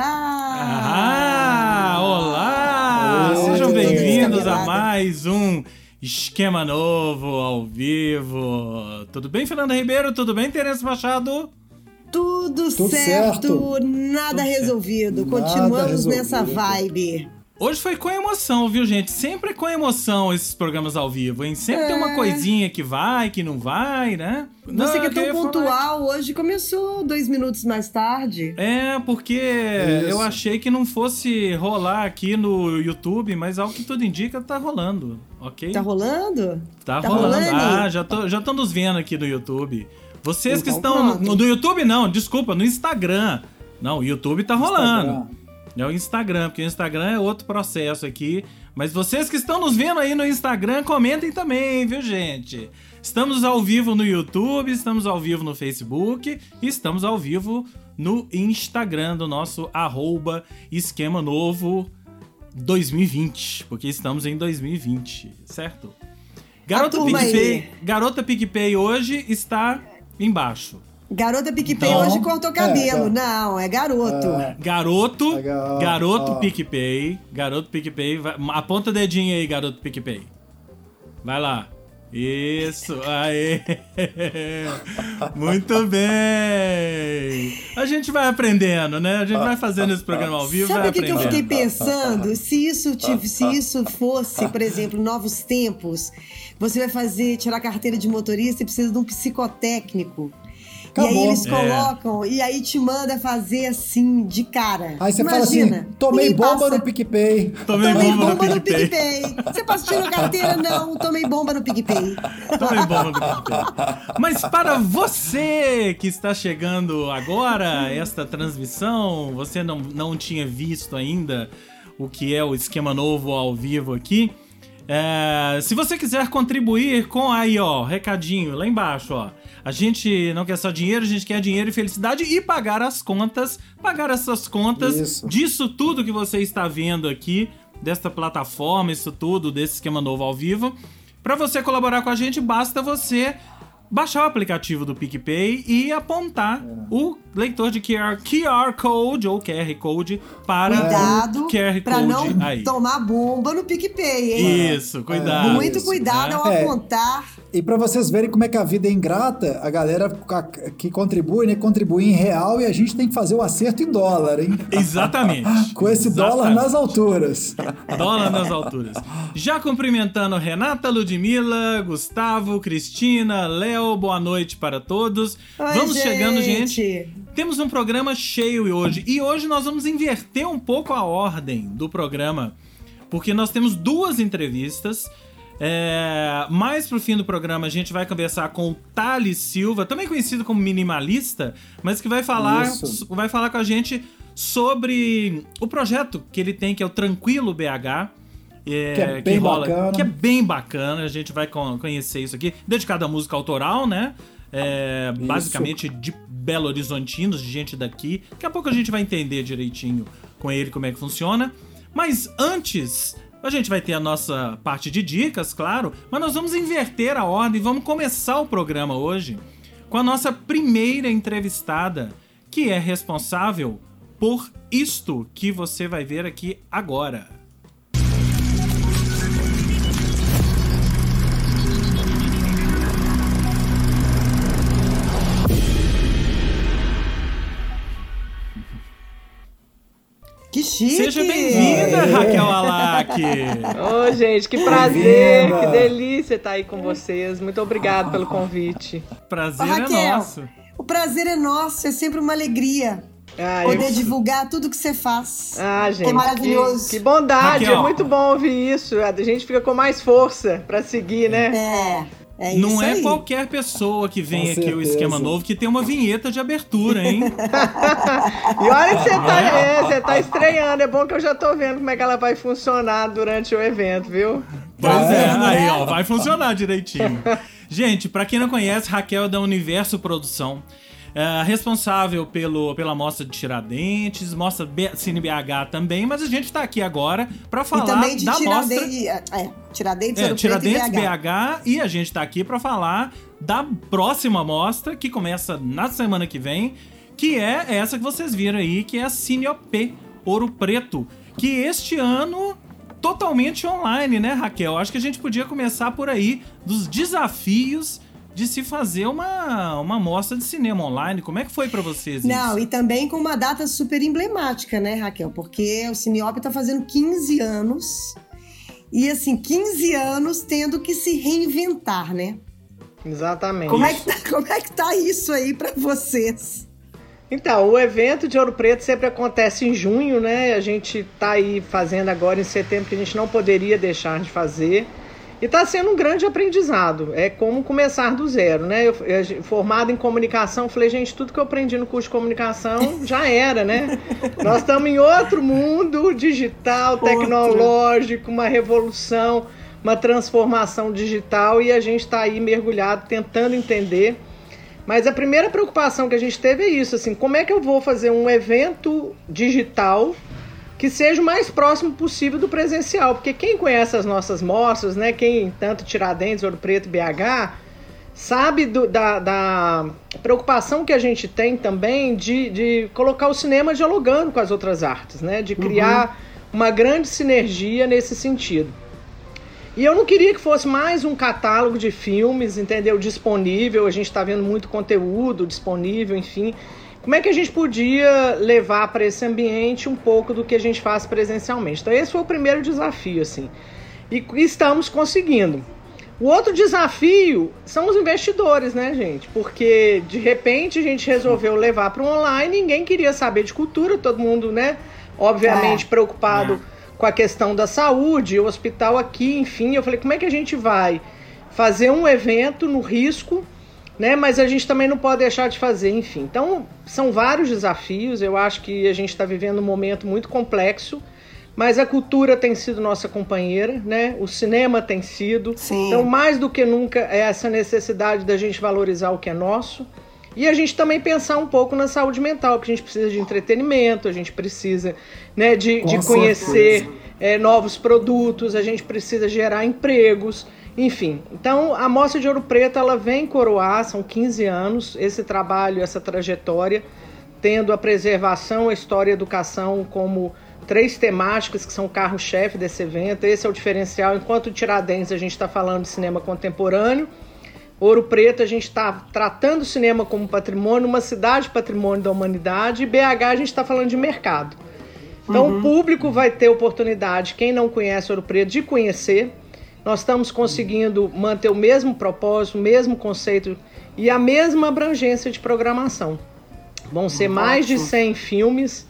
Ah, olá! Sejam bem-vindos a mais um Esquema Novo ao vivo. Tudo bem, Fernanda Ribeiro? Tudo bem, Terence Machado? Tudo, Tudo certo, certo, nada Tudo resolvido. Certo. Continuamos nada resolvido. nessa vibe. Hoje foi com emoção, viu, gente? Sempre com emoção esses programas ao vivo, hein? Sempre é. tem uma é. coisinha que vai, que não vai, né? Você não, que é tão pontual, falar... hoje começou dois minutos mais tarde. É, porque Isso. eu achei que não fosse rolar aqui no YouTube, mas ao que tudo indica, tá rolando, ok? Tá rolando? Tá, tá rolando. rolando. Ah, já, tô, já estão nos vendo aqui no YouTube. Vocês então, que estão no, no, YouTube, não, desculpa, no Instagram. Não, o YouTube tá rolando. Instagram. É o Instagram, porque o Instagram é outro processo aqui. Mas vocês que estão nos vendo aí no Instagram, comentem também, viu, gente? Estamos ao vivo no YouTube, estamos ao vivo no Facebook e estamos ao vivo no Instagram do nosso arroba Esquema Novo 2020, porque estamos em 2020, certo? Garota PicPay, Garota PicPay hoje está embaixo. Garota PicPay então, hoje cortou cabelo. É, não, é garoto. É, garoto, é garoto PicPay. Garoto PicPay. Aponta o dedinho aí, garoto PicPay. Vai lá. Isso, aê! Muito bem! A gente vai aprendendo, né? A gente vai fazendo esse programa ao vivo. Sabe o que, que, eu fiquei pensando? Se isso, se isso fosse, por exemplo, novos tempos, você vai fazer, tirar carteira de motorista e precisa de um psicotécnico. Acabou. E aí eles é. colocam, é. e aí te manda fazer assim, de cara. Aí você Imagina, fala assim: tomei bomba passa... no PicPay. Tomei, tomei bomba, bomba, no PicPay. PicPay. Você passa tirando carteira? Não, tomei bomba no PicPay. Tomei bomba no PicPay. Mas para você que está chegando agora, esta transmissão, você não, não tinha visto ainda o que é o esquema novo ao vivo aqui. É, se você quiser contribuir com aí, ó, recadinho lá embaixo, ó. A gente não quer só dinheiro, a gente quer dinheiro e felicidade e pagar as contas, pagar essas contas isso. disso tudo que você está vendo aqui, desta plataforma, isso tudo, desse esquema novo ao vivo. Para você colaborar com a gente, basta você baixar o aplicativo do PicPay e apontar é. o leitor de QR, QR Code ou QR Code para cuidado o QR Code não aí. tomar bomba no PicPay, hein? Isso, cuidado. Muito isso, cuidado né? ao é. apontar. E para vocês verem como é que a vida é ingrata, a galera que contribui, né, contribui em real e a gente tem que fazer o acerto em dólar, hein? Exatamente. Com esse Exatamente. dólar nas alturas. Dólar nas alturas. Já cumprimentando Renata, Ludmilla, Gustavo, Cristina, Léo, boa noite para todos. Oi, vamos gente. chegando, gente. Temos um programa cheio hoje. E hoje nós vamos inverter um pouco a ordem do programa. Porque nós temos duas entrevistas. É, mais pro fim do programa a gente vai conversar com o Thales Silva, também conhecido como minimalista, mas que vai falar, vai falar com a gente sobre o projeto que ele tem, que é o Tranquilo BH. É, que é bem que rola, bacana. Que é bem bacana, a gente vai conhecer isso aqui. Dedicado à música autoral, né? É, basicamente de Belo Horizontinos, de gente daqui. Daqui a pouco a gente vai entender direitinho com ele como é que funciona. Mas antes, a gente vai ter a nossa parte de dicas, claro, mas nós vamos inverter a ordem, vamos começar o programa hoje com a nossa primeira entrevistada, que é responsável por isto que você vai ver aqui agora. Chique! Seja bem-vinda, Raquel Alac! Ô, gente, que prazer, que delícia estar aí com vocês. Muito obrigado pelo convite. Prazer Ô, Raquel, é nosso. O prazer é nosso, é sempre uma alegria. Ah, poder eu... divulgar tudo que você faz. Ah, gente. É maravilhoso. Que, que bondade, Raquel. é muito bom ouvir isso. A gente fica com mais força para seguir, né? É. É não é aí. qualquer pessoa que vem Com aqui certeza. o esquema novo que tem uma vinheta de abertura, hein? e olha que você tá, é? você tá estreando. É bom que eu já tô vendo como é que ela vai funcionar durante o evento, viu? Pois é, é aí, ó, vai funcionar direitinho. Gente, para quem não conhece, Raquel é da Universo Produção. É, responsável pelo, pela mostra de Tiradentes, mostra B, Cine BH também, mas a gente está aqui agora para falar e da Tiradentes, mostra. É, Tiradentes, é, Tiradentes BH. BH e a gente está aqui para falar da próxima mostra que começa na semana que vem que é essa que vocês viram aí, que é a Cineop Ouro Preto, que este ano totalmente online, né, Raquel? Acho que a gente podia começar por aí dos desafios de se fazer uma, uma mostra de cinema online. Como é que foi para vocês isso? Não, e também com uma data super emblemática, né, Raquel? Porque o Cineop tá fazendo 15 anos. E assim, 15 anos tendo que se reinventar, né? Exatamente. Como é que tá, como é que tá isso aí para vocês? Então, o evento de Ouro Preto sempre acontece em junho, né? A gente tá aí fazendo agora em setembro, que a gente não poderia deixar de fazer. E está sendo um grande aprendizado. É como começar do zero, né? Eu, eu, formado em comunicação, falei, gente, tudo que eu aprendi no curso de comunicação já era, né? Nós estamos em outro mundo digital, tecnológico, uma revolução, uma transformação digital e a gente está aí mergulhado tentando entender mas a primeira preocupação que a gente teve é isso, assim, como é que eu vou fazer um evento digital que seja o mais próximo possível do presencial? Porque quem conhece as nossas mostras, né, quem tanto Tiradentes, Ouro Preto BH, sabe do, da, da, preocupação que a gente tem também de, de colocar o cinema dialogando com as outras artes, né, de criar uhum. uma grande sinergia nesse sentido. E eu não queria que fosse mais um catálogo de filmes, entendeu? Disponível. A gente está vendo muito conteúdo disponível, enfim. Como é que a gente podia levar para esse ambiente um pouco do que a gente faz presencialmente? Então, esse foi o primeiro desafio, assim. E estamos conseguindo. O outro desafio são os investidores, né, gente? Porque de repente a gente resolveu levar para o online, ninguém queria saber de cultura, todo mundo, né, obviamente é. preocupado. É com a questão da saúde, o hospital aqui, enfim. Eu falei, como é que a gente vai fazer um evento no risco, né? Mas a gente também não pode deixar de fazer, enfim. Então, são vários desafios. Eu acho que a gente está vivendo um momento muito complexo. Mas a cultura tem sido nossa companheira, né? O cinema tem sido. Sim. Então, mais do que nunca, é essa necessidade da gente valorizar o que é nosso. E a gente também pensar um pouco na saúde mental, porque a gente precisa de entretenimento, a gente precisa né, de, de conhecer é, novos produtos, a gente precisa gerar empregos, enfim. Então, a Mostra de Ouro Preto ela vem coroar, são 15 anos, esse trabalho, essa trajetória, tendo a preservação, a história e a educação como três temáticas que são o carro-chefe desse evento. Esse é o diferencial. Enquanto Tiradentes a gente está falando de cinema contemporâneo, Ouro Preto, a gente está tratando o cinema como patrimônio, uma cidade patrimônio da humanidade, e BH a gente está falando de mercado. Então uhum. o público vai ter oportunidade, quem não conhece Ouro Preto, de conhecer. Nós estamos conseguindo manter o mesmo propósito, o mesmo conceito e a mesma abrangência de programação. Vão ser mais de 100 filmes,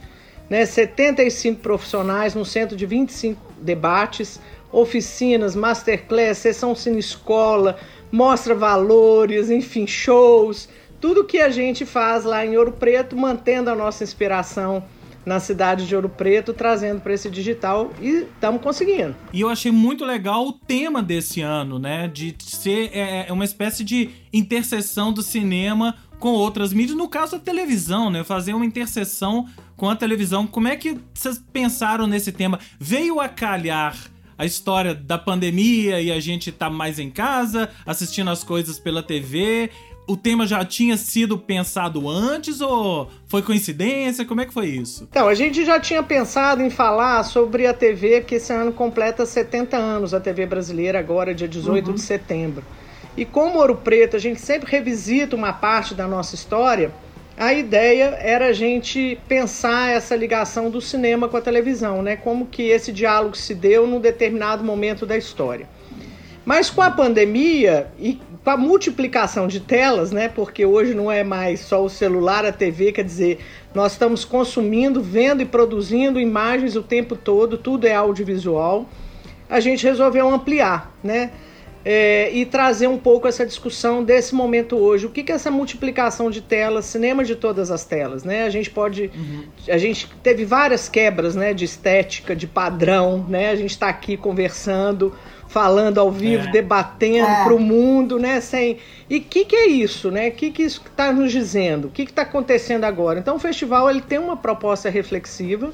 né, 75 profissionais, no centro de 25 debates, oficinas, masterclass, sessão cine escola, mostra valores, enfim, shows, tudo que a gente faz lá em Ouro Preto, mantendo a nossa inspiração na cidade de Ouro Preto, trazendo para esse digital e estamos conseguindo. E eu achei muito legal o tema desse ano, né? De ser é, é uma espécie de interseção do cinema com outras mídias, no caso a televisão, né? Fazer uma interseção com a televisão. Como é que vocês pensaram nesse tema? Veio a calhar a história da pandemia e a gente tá mais em casa, assistindo as coisas pela TV. O tema já tinha sido pensado antes ou foi coincidência? Como é que foi isso? Então, a gente já tinha pensado em falar sobre a TV, que esse ano completa 70 anos, a TV brasileira, agora, dia 18 uhum. de setembro. E como Ouro Preto, a gente sempre revisita uma parte da nossa história a ideia era a gente pensar essa ligação do cinema com a televisão, né? Como que esse diálogo se deu num determinado momento da história. Mas com a pandemia e com a multiplicação de telas, né? Porque hoje não é mais só o celular, a TV, quer dizer, nós estamos consumindo, vendo e produzindo imagens o tempo todo, tudo é audiovisual. A gente resolveu ampliar, né? é, e trazer um pouco essa discussão desse momento hoje. O que, que é essa multiplicação de telas, cinema de todas as telas, né? A gente pode, uhum. a gente teve várias quebras, né, de estética, de padrão, né? A gente está aqui conversando, falando ao vivo, é. debatendo é. para o mundo, né? Sem e o que, que é isso, né? O que, que isso está nos dizendo? O que está acontecendo agora? Então o festival ele tem uma proposta reflexiva.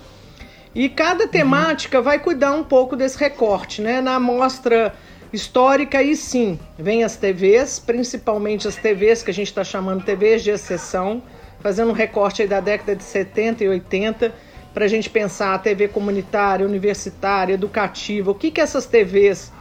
E cada temática uhum. vai cuidar um pouco desse recorte, né? Na mostra histórica e sim, vem as TVs, principalmente as TVs que a gente está chamando TVs de exceção, fazendo um recorte aí da década de 70 e 80, para a gente pensar a TV comunitária, universitária, educativa, o que, que essas TVs,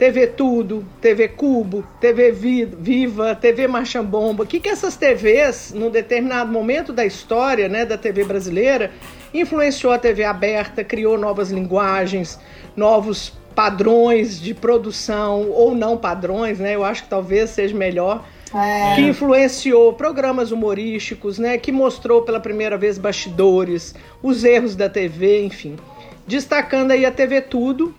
TV Tudo, TV Cubo, TV Viva, TV Marchambomba, o que, que essas TVs, num determinado momento da história né, da TV brasileira, influenciou a TV aberta, criou novas linguagens, novos padrões de produção, ou não padrões, né? Eu acho que talvez seja melhor é. que influenciou programas humorísticos, né? Que mostrou pela primeira vez bastidores, os erros da TV, enfim. Destacando aí a TV Tudo,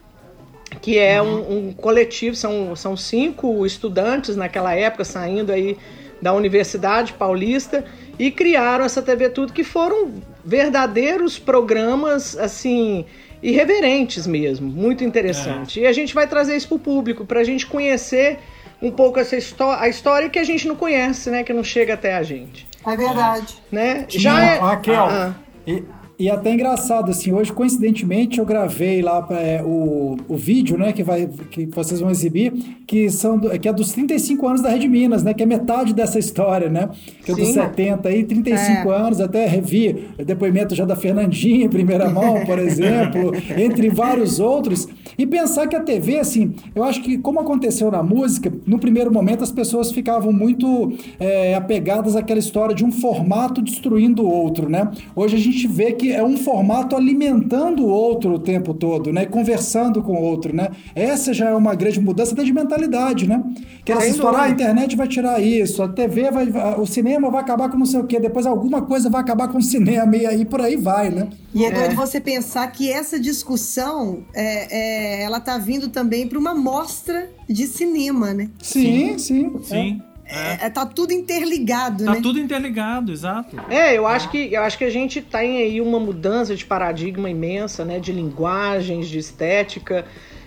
que é um, um, coletivo, são, são cinco estudantes naquela época saindo aí da Universidade Paulista e criaram essa TV Tudo, que foram verdadeiros programas, assim, irreverentes mesmo, muito interessante. É. E a gente vai trazer isso para o público, para a gente conhecer um pouco essa a história que a gente não conhece, né? Que não chega até a gente. É verdade. Né? Já é... Raquel, ah, e, e até engraçado, assim, hoje, coincidentemente, eu gravei lá é, o, o vídeo, né, que, vai, que vocês vão exibir, que, são do, que é dos 35 anos da Rede Minas, né, que é metade dessa história, né, que é dos 70 aí, 35 é. anos, até revi depoimento já da Fernandinha em primeira mão, por exemplo, entre vários outros, e pensar que a TV, assim, eu acho que como aconteceu na música, no primeiro momento as pessoas ficavam muito é, apegadas àquela história de um formato destruindo o outro, né, hoje a gente vê que é um formato alimentando o outro o tempo todo, né? Conversando com o outro, né? Essa já é uma grande mudança até de mentalidade, né? Que ela se estourar, a internet vai tirar isso, a TV vai, o cinema vai acabar com não sei o quê, depois alguma coisa vai acabar com o cinema e aí por aí vai, né? E é doido é. você pensar que essa discussão, é, é ela tá vindo também para uma mostra de cinema, né? Sim, sim. Sim. sim. É. é. tá tudo interligado, tá né? Tá tudo interligado, exato. É, eu acho que eu acho que a gente tem aí uma mudança de paradigma imensa, né? De linguagens, de estética.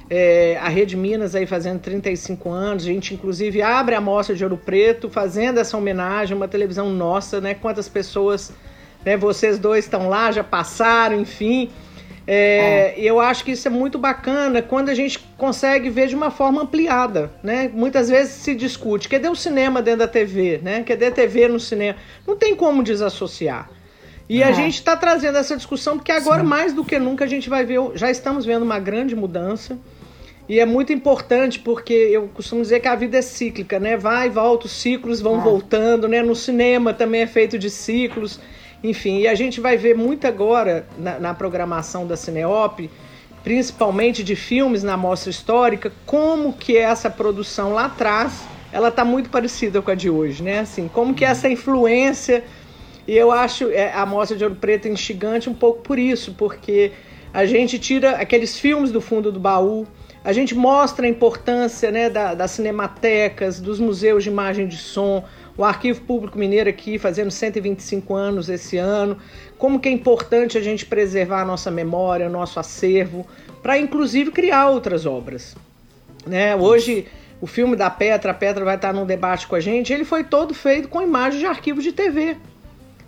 É, a Rede Minas aí fazendo 35 anos, a gente inclusive abre a mostra de Ouro Preto, fazendo essa homenagem, uma televisão nossa, né? Quantas pessoas, né? Vocês dois estão lá, já passaram, enfim. É, é. Eu acho que isso é muito bacana quando a gente consegue ver de uma forma ampliada, né? Muitas vezes se discute, cadê o cinema dentro da TV, né? Cadê a TV no cinema? Não tem como desassociar. E a gente está trazendo essa discussão porque agora Sim. mais do que nunca a gente vai ver, já estamos vendo uma grande mudança. E é muito importante porque eu costumo dizer que a vida é cíclica, né? Vai e volta, os ciclos vão voltando, né? No cinema também é feito de ciclos. Enfim, e a gente vai ver muito agora na, na programação da Cineop, principalmente de filmes na mostra histórica, como que essa produção lá atrás, ela está muito parecida com a de hoje, né? Assim, como que essa influência, e eu acho é, a mostra de Ouro Preto instigante um pouco por isso, porque a gente tira aqueles filmes do fundo do baú, a gente mostra a importância né, da, das cinematecas, dos museus de imagem de som, o Arquivo Público Mineiro aqui fazendo 125 anos esse ano, como que é importante a gente preservar a nossa memória, o nosso acervo, para inclusive criar outras obras. Né? Hoje, o filme da Petra, a Petra vai estar num debate com a gente, ele foi todo feito com imagens de arquivo de TV.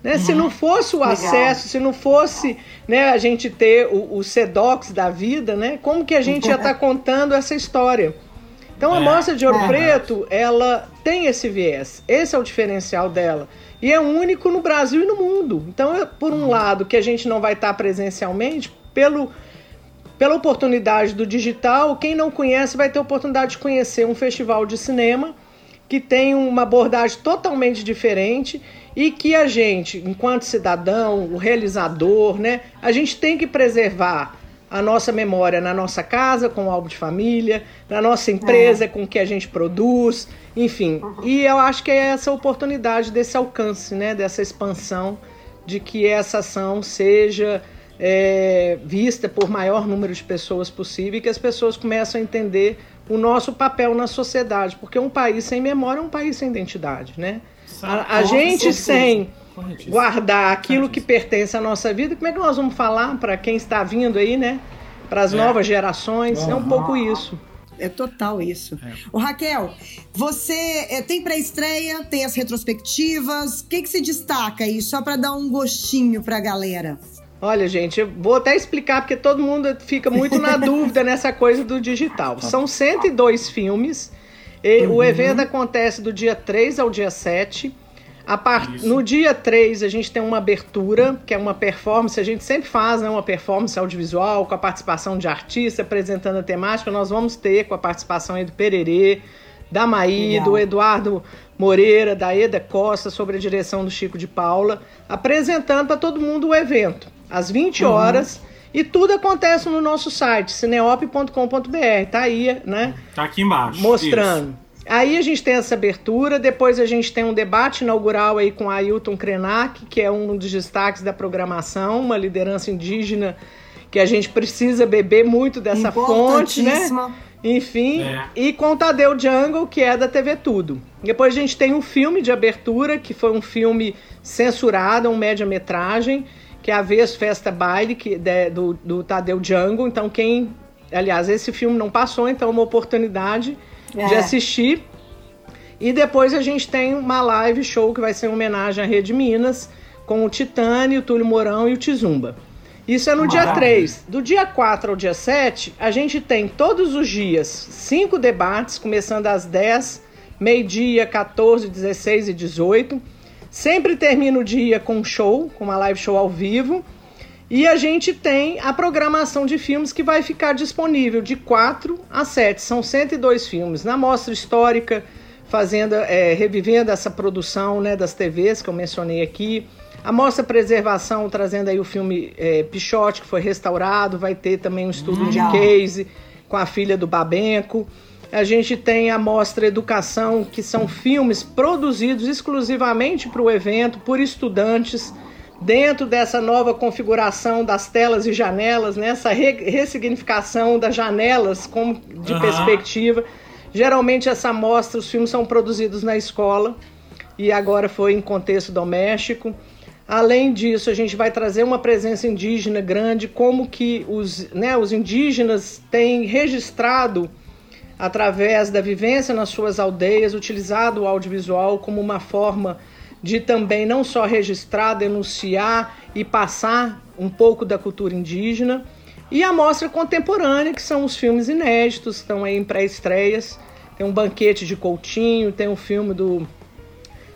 Né? Uhum. Se não fosse o Legal. acesso, se não fosse né, a gente ter o, o SEDOX da vida, né, como que a gente ia estar tá contando essa história? Então a é. mostra de Ouro é. Preto, ela tem esse viés. Esse é o diferencial dela. E é único no Brasil e no mundo. Então, por um lado, que a gente não vai estar presencialmente, pelo, pela oportunidade do digital, quem não conhece vai ter a oportunidade de conhecer um festival de cinema que tem uma abordagem totalmente diferente e que a gente, enquanto cidadão, o realizador, né, a gente tem que preservar a nossa memória na nossa casa, com o álbum de família, na nossa empresa, é. com o que a gente produz, enfim. E eu acho que é essa oportunidade desse alcance, né, dessa expansão, de que essa ação seja é, vista por maior número de pessoas possível e que as pessoas começam a entender o nosso papel na sociedade, porque um país sem memória é um país sem identidade, né? A, a gente sem guardar aquilo que pertence à nossa vida, como é que nós vamos falar para quem está vindo aí, né? Para as é. novas gerações, uhum. é um pouco isso. É total isso. É. O Raquel, você é, tem pré-estreia, tem as retrospectivas. O que, que se destaca aí, só para dar um gostinho para a galera? Olha, gente, eu vou até explicar porque todo mundo fica muito na dúvida nessa coisa do digital. São 102 filmes. Uhum. O evento acontece do dia 3 ao dia 7. Part... No dia 3, a gente tem uma abertura, que é uma performance, a gente sempre faz né, uma performance audiovisual com a participação de artista apresentando a temática. Nós vamos ter com a participação aí do Pererê, da Maí, Legal. do Eduardo Moreira, da Eda Costa, sobre a direção do Chico de Paula, apresentando para todo mundo o evento, às 20 uhum. horas. E tudo acontece no nosso site, cineop.com.br. Tá aí, né? Tá aqui embaixo. Mostrando. Isso. Aí a gente tem essa abertura, depois a gente tem um debate inaugural aí com Ailton Krenak, que é um dos destaques da programação, uma liderança indígena que a gente precisa beber muito dessa fonte, né? Enfim, é. e com o Tadeu Jungle, que é da TV Tudo. Depois a gente tem um filme de abertura, que foi um filme censurado, um média-metragem, que é a Vez Festa Baile, que, de, do, do Tadeu Jungle. Então, quem. Aliás, esse filme não passou, então é uma oportunidade é. de assistir. E depois a gente tem uma live show que vai ser em homenagem à Rede Minas, com o Titânio, o Túlio Mourão e o Tizumba. Isso é no Maravilha. dia 3. Do dia 4 ao dia 7, a gente tem todos os dias cinco debates, começando às 10, meio-dia, 14, 16 e 18. Sempre termina o dia com um show, com uma live show ao vivo. E a gente tem a programação de filmes que vai ficar disponível de 4 a 7. São 102 filmes. Na mostra histórica, fazendo, é, revivendo essa produção né, das TVs que eu mencionei aqui. A mostra Preservação, trazendo aí o filme é, Pichote, que foi restaurado. Vai ter também um estudo Legal. de case com a filha do Babenco. A gente tem a mostra Educação, que são filmes produzidos exclusivamente para o evento por estudantes dentro dessa nova configuração das telas e janelas, nessa né, ressignificação das janelas como de uhum. perspectiva. Geralmente essa mostra, os filmes são produzidos na escola e agora foi em contexto doméstico. Além disso, a gente vai trazer uma presença indígena grande, como que os, né, os indígenas têm registrado através da vivência nas suas aldeias, utilizado o audiovisual como uma forma de também não só registrar, denunciar e passar um pouco da cultura indígena. E a mostra contemporânea, que são os filmes inéditos, estão aí em pré-estreias. Tem um banquete de Coutinho, tem um filme do,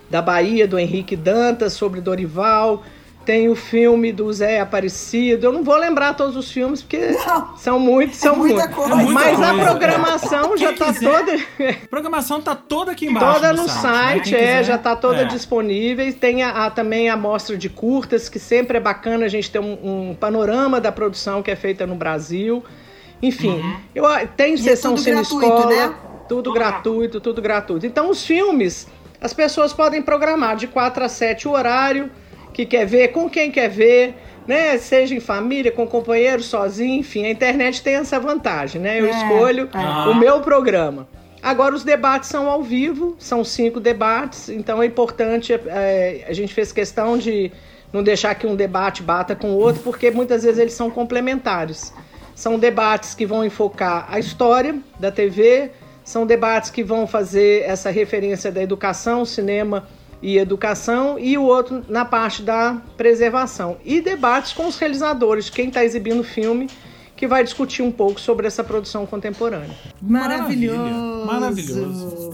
da Bahia, do Henrique Dantas, sobre Dorival. Tem o filme do Zé Aparecido. Eu não vou lembrar todos os filmes, porque não, são muitos, são é muita muitos. Coisa. Mas coisa. a programação já está toda. A programação está toda aqui embaixo. Toda no site, né? é, já está toda é. disponível. Tem a, a, também a mostra de curtas, que sempre é bacana a gente ter um, um panorama da produção que é feita no Brasil. Enfim, uhum. eu, tem e é sessão é Cine Escola, né? tudo gratuito, tudo gratuito. Então, os filmes, as pessoas podem programar de 4 a 7 o horário que quer ver, com quem quer ver, né? Seja em família, com companheiro, sozinho, enfim. A internet tem essa vantagem, né? Eu é, escolho é. o meu programa. Agora, os debates são ao vivo, são cinco debates, então é importante, é, a gente fez questão de não deixar que um debate bata com o outro, porque muitas vezes eles são complementares. São debates que vão enfocar a história da TV, são debates que vão fazer essa referência da educação, cinema e educação, e o outro na parte da preservação. E debates com os realizadores, quem está exibindo o filme, que vai discutir um pouco sobre essa produção contemporânea. Maravilhoso! Maravilhoso!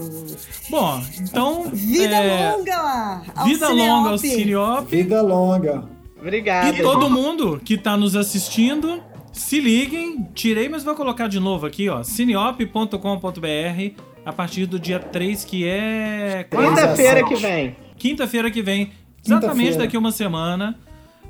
Bom, então. Vida é... longa! Vida Cineop. longa ao Cineop. Vida longa. Obrigada. E todo mundo que está nos assistindo, se liguem. Tirei, mas vou colocar de novo aqui, ó. cineop.com.br a partir do dia 3, que é. Quinta-feira que vem. Quinta-feira que vem. Exatamente daqui uma semana.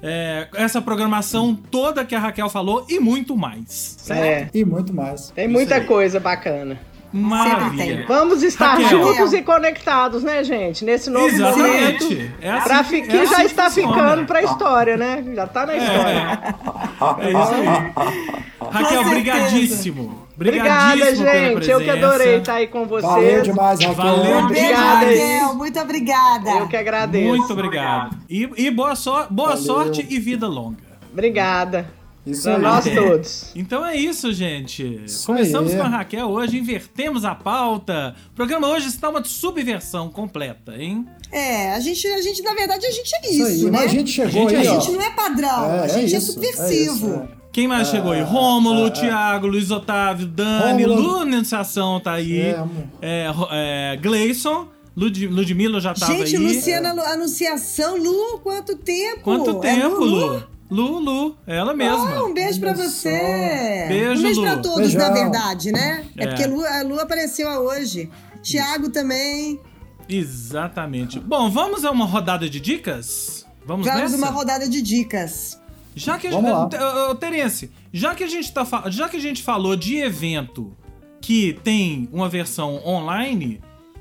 É, essa programação toda que a Raquel falou e muito mais. Certo? É. E muito mais. Tem muita coisa bacana. Maravilha. Vamos estar Raquel. juntos e conectados, né, gente? Nesse novo Exatamente. momento. É assim, pra fi, que é assim já está funciona. ficando pra história, né? Já tá na é. história. É, é isso aí. Raquel, brigadíssimo. Obrigada, gente. Eu que adorei estar aí com vocês. Valeu demais, Raquel. Valeu obrigada, Raquel. Muito obrigada. Eu que agradeço. Muito obrigado. E, e boa, so boa sorte e vida longa. Obrigada. Isso aí. nós todos. Então é isso, gente. Isso Começamos aí. com a Raquel hoje, invertemos a pauta. O programa hoje está uma subversão completa, hein? É, a gente, a gente na verdade, a gente é isso, isso aí, né? a gente chegou a gente, aí, A gente não é padrão, é, a gente é, é subversivo. É isso, quem mais chegou aí? Rômulo, é, Thiago, Luiz Otávio, Dani, Lu Anunciação tá aí. É, é, Gleison. Lud Ludmilla já tava Gente, aí. Luciana Lu- Anunciação, Lu, quanto tempo? Quanto É tempo, Lu? Lu? Lu, Lu, ela mesma. Ah, um beijo pra você. Beijo, um beijo pra Lu. todos, Beijão. na verdade, né? É, É. porque Lu, a Lu apareceu hoje. Tiago também. Exatamente. Bom, vamos a uma rodada de dicas? Vamos, Vamos nessa? uma rodada de dicas. Já que a Vamos lá. gente, Ô, ô, Terence, já que a gente tá já que a gente falou de evento que tem uma versão online,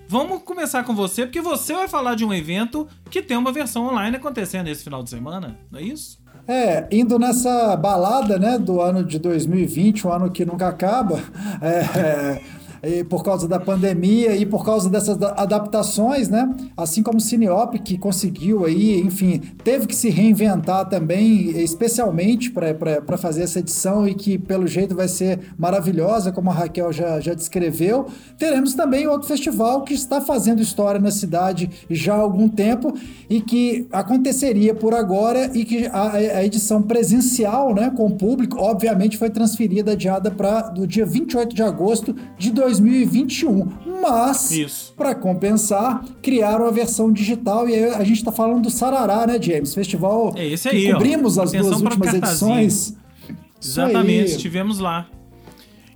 vamos começar com você, porque você vai falar de um evento que tem uma versão online acontecendo esse final de semana, não é isso? É, indo nessa balada, né, do ano de 2020, um ano que nunca acaba, é, e por causa da pandemia e por causa dessas da- adaptações, né, assim como o Cineop, que conseguiu aí, enfim, teve que se reinventar também, especialmente para fazer essa edição e que, pelo jeito, vai ser maravilhosa, como a Raquel já, já descreveu. Teremos também outro festival que está fazendo história na cidade já há algum tempo e que aconteceria por agora e que a, a edição presencial, né, com o público, obviamente foi transferida, adiada para do dia 28 de agosto de 2021. Mas, para compensar, criaram a versão digital e aí a gente está falando do Sarará, né, James? Festival É esse que aí, ó. cobrimos as Atenção duas últimas edições. Exatamente, estivemos lá.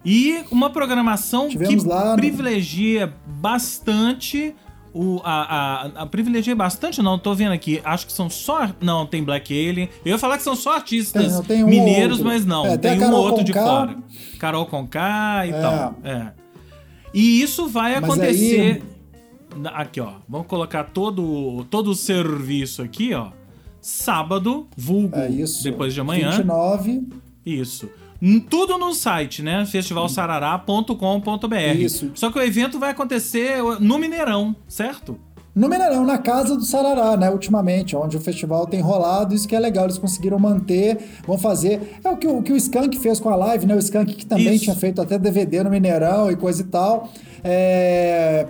E uma programação Tivemos que lá, né? privilegia bastante o a, a, a privilegia bastante não, tô vendo aqui, acho que são só não, tem Black Alien. Eu ia falar que são só artistas Tem, tem um mineiros, mas não, É, tem tem, um outro de Conká. fora. Carol Conká e É. tal. É. E isso vai Mas acontecer na- aqui, ó. Vamos colocar todo todo o serviço aqui, ó. Sábado, vulgo É isso. depois de amanhã. 29. Isso. Tudo no site, né? festivalsarará.com.br. Isso. Só que o evento vai acontecer no Mineirão, certo? No Mineirão, na casa do Sarará, né? Ultimamente, onde o festival tem rolado, isso que é legal, eles conseguiram manter, vão fazer. É o que o, que o Skank fez com a live, né? O Skank que também Isso. tinha feito até DVD no Mineirão e coisa e tal. É,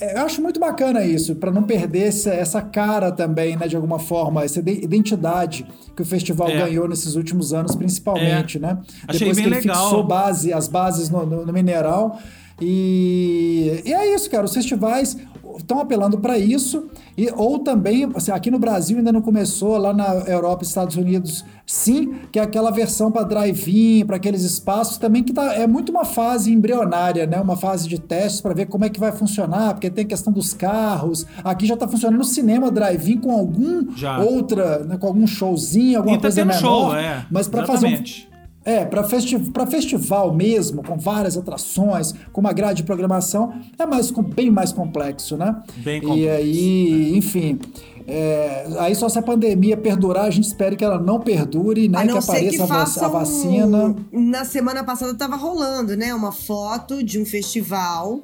é, eu acho muito bacana isso, para não perder essa, essa cara também, né? De alguma forma, essa ide- identidade que o festival É. ganhou nesses últimos anos, principalmente, né? Achei Depois bem que ele legal. fixou base, as bases no, no, no Mineirão. E, e é isso, cara. Os festivais estão apelando para isso. E, ou também, assim, aqui no Brasil ainda não começou, lá na Europa e Estados Unidos, sim, que é aquela versão para drive-in, para aqueles espaços também, que tá, é muito uma fase embrionária, né? Uma fase de testes para ver como é que vai funcionar, porque tem questão dos carros. Aqui já está funcionando no cinema drive-in com algum Já. outra, né, com algum showzinho, alguma e tá coisa menor. show, é. Mas para fazer um. É, para festi festival mesmo, com várias atrações, com uma grade de programação, é mais, com- bem mais complexo, né? Bem E complexo, aí, enfim. é, aí só se a pandemia perdurar, a gente espera que ela não perdure, né? A não que ser que apareça a, a vacina. Na semana passada tava rolando, né? Uma foto de um festival.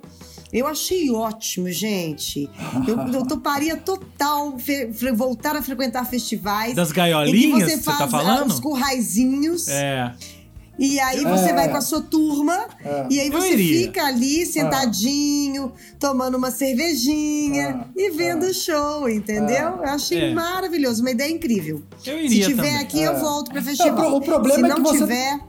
Eu achei ótimo, gente. Eu, eu toparia total voltar a frequentar festivais. Das gaiolinhas, você você tá faz ah, falando? os curraizinhos. É. E aí você É. vai com a sua turma. É. E aí você fica ali sentadinho, tomando uma cervejinha Ah, e vendo o show, entendeu? Eu achei É. maravilhoso, uma ideia incrível. Eu Se iria tiver também. aqui, É. eu volto para É, festival. o problema Se é não que você- tiver,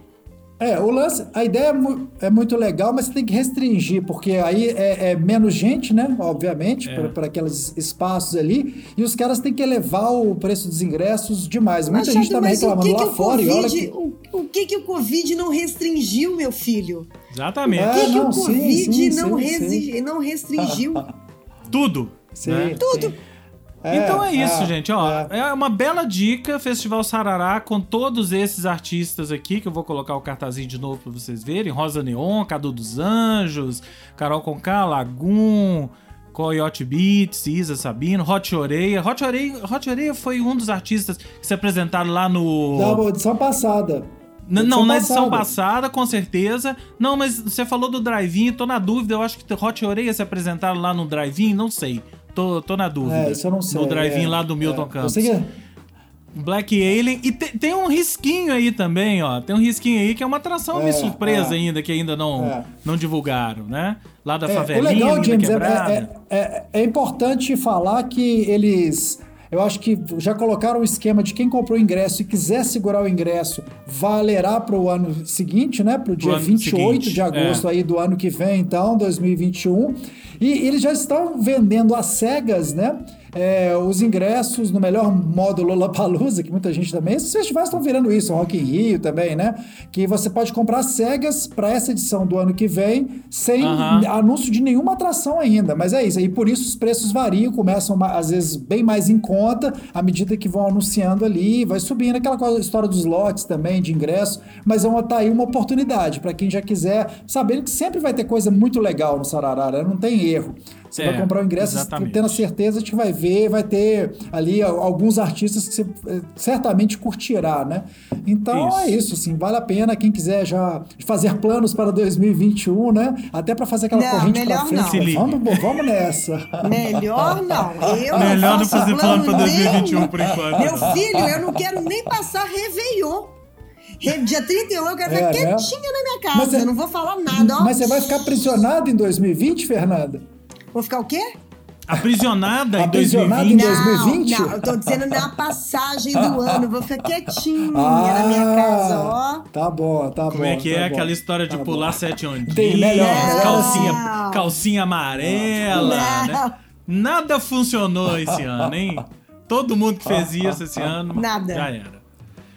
É, o lance, a ideia é, mu- é muito legal, mas você tem que restringir, porque aí é, é menos gente, né? Obviamente, É. para aqueles espaços ali, e os caras têm que elevar o preço dos ingressos demais. Muita Machado, gente tá mas o reclamando que lá que fora, e olha Covid, que. o, o que que o Covid não restringiu, meu filho? Exatamente. O É, que, que não, o sim, Covid sim, não, sim, resi- não restringiu? Tudo. Sim, né? Tudo. Sim. então é isso, é, gente. Ó, é. é. uma bela dica, Festival Sarará, com todos esses artistas aqui, que eu vou colocar o cartazinho de novo pra vocês verem. Rosa Neon, Cadu dos Anjos, Carol Conká, Lagum, Coyote Beats, Isa Sabino, Hot Oreia. Hot Oreia, Hot Oreia foi um dos artistas que se apresentaram lá no... Da edição passada. N- Não, na edição passada. passada, com certeza. Não, mas você falou do drive-in, tô na dúvida. Eu acho que Hot Oreia se apresentaram lá no drive-in, não sei. Tô, tô na dúvida. É, isso eu não sei. No drive-in é, lá do Milton é. Campos. Que Black Alien. E te- tem um risquinho aí também, ó. Tem um risquinho aí que é uma atração É, surpresa é. ainda, que ainda não, É. não divulgaram, né? Lá da É, favelinha, o legal, linda James, é, é, é, é importante falar que eles Eu acho que já colocaram o esquema de quem comprou o ingresso e quiser segurar o ingresso, valerá para o ano seguinte, né? Para o dia 28 seguinte, de agosto é. aí do ano que vem, então, 2021. E eles já estão vendendo as cegas, né? É, os ingressos no melhor modo Lollapalooza, que muita gente também. Esses festivais estão virando isso, Rock in Rio também, né? Que você pode comprar cegas para essa edição do ano que vem sem anúncio de nenhuma atração ainda. Mas é isso, e por isso os preços variam, começam às vezes bem mais em conta à medida que vão anunciando ali, vai subindo aquela coisa, história dos lotes também de ingresso, mas é uma, tá aí uma oportunidade para quem já quiser, sabendo que sempre vai ter coisa muito legal no Sararara, não tem erro. Você é, vai comprar o ingresso exatamente. tendo a certeza de que vai ver, vai ter ali alguns artistas que você eh, certamente curtirá, né? Então isso. é isso, assim, vale a pena quem quiser já fazer planos para 2021, né? Até para fazer aquela não, corrente para frente. Vamos, vamos nessa. Melhor não. Eu melhor não, não fazer plano para 2021 por enquanto. Meu filho, eu não quero nem passar Réveillon. Dia 31 eu quero é, ficar né? quietinha na minha casa. eu não vou falar nada. Ó. Mas você vai ficar aprisionado em 2020, Fernanda? Vou ficar o quê? Aprisionada, Aprisionada em 2020? Não, não, eu tô dizendo na passagem do ano. Vou ficar quietinha ah, na minha casa, ó. Tá bom, tá Como bom. Como é que tá é bom, aquela história de tá pular bom. sete ondinhas? Tem melhor. Calcinha, calcinha amarela, né? Nada funcionou esse ano, hein? Todo mundo que fez isso esse ano, Nada. já era.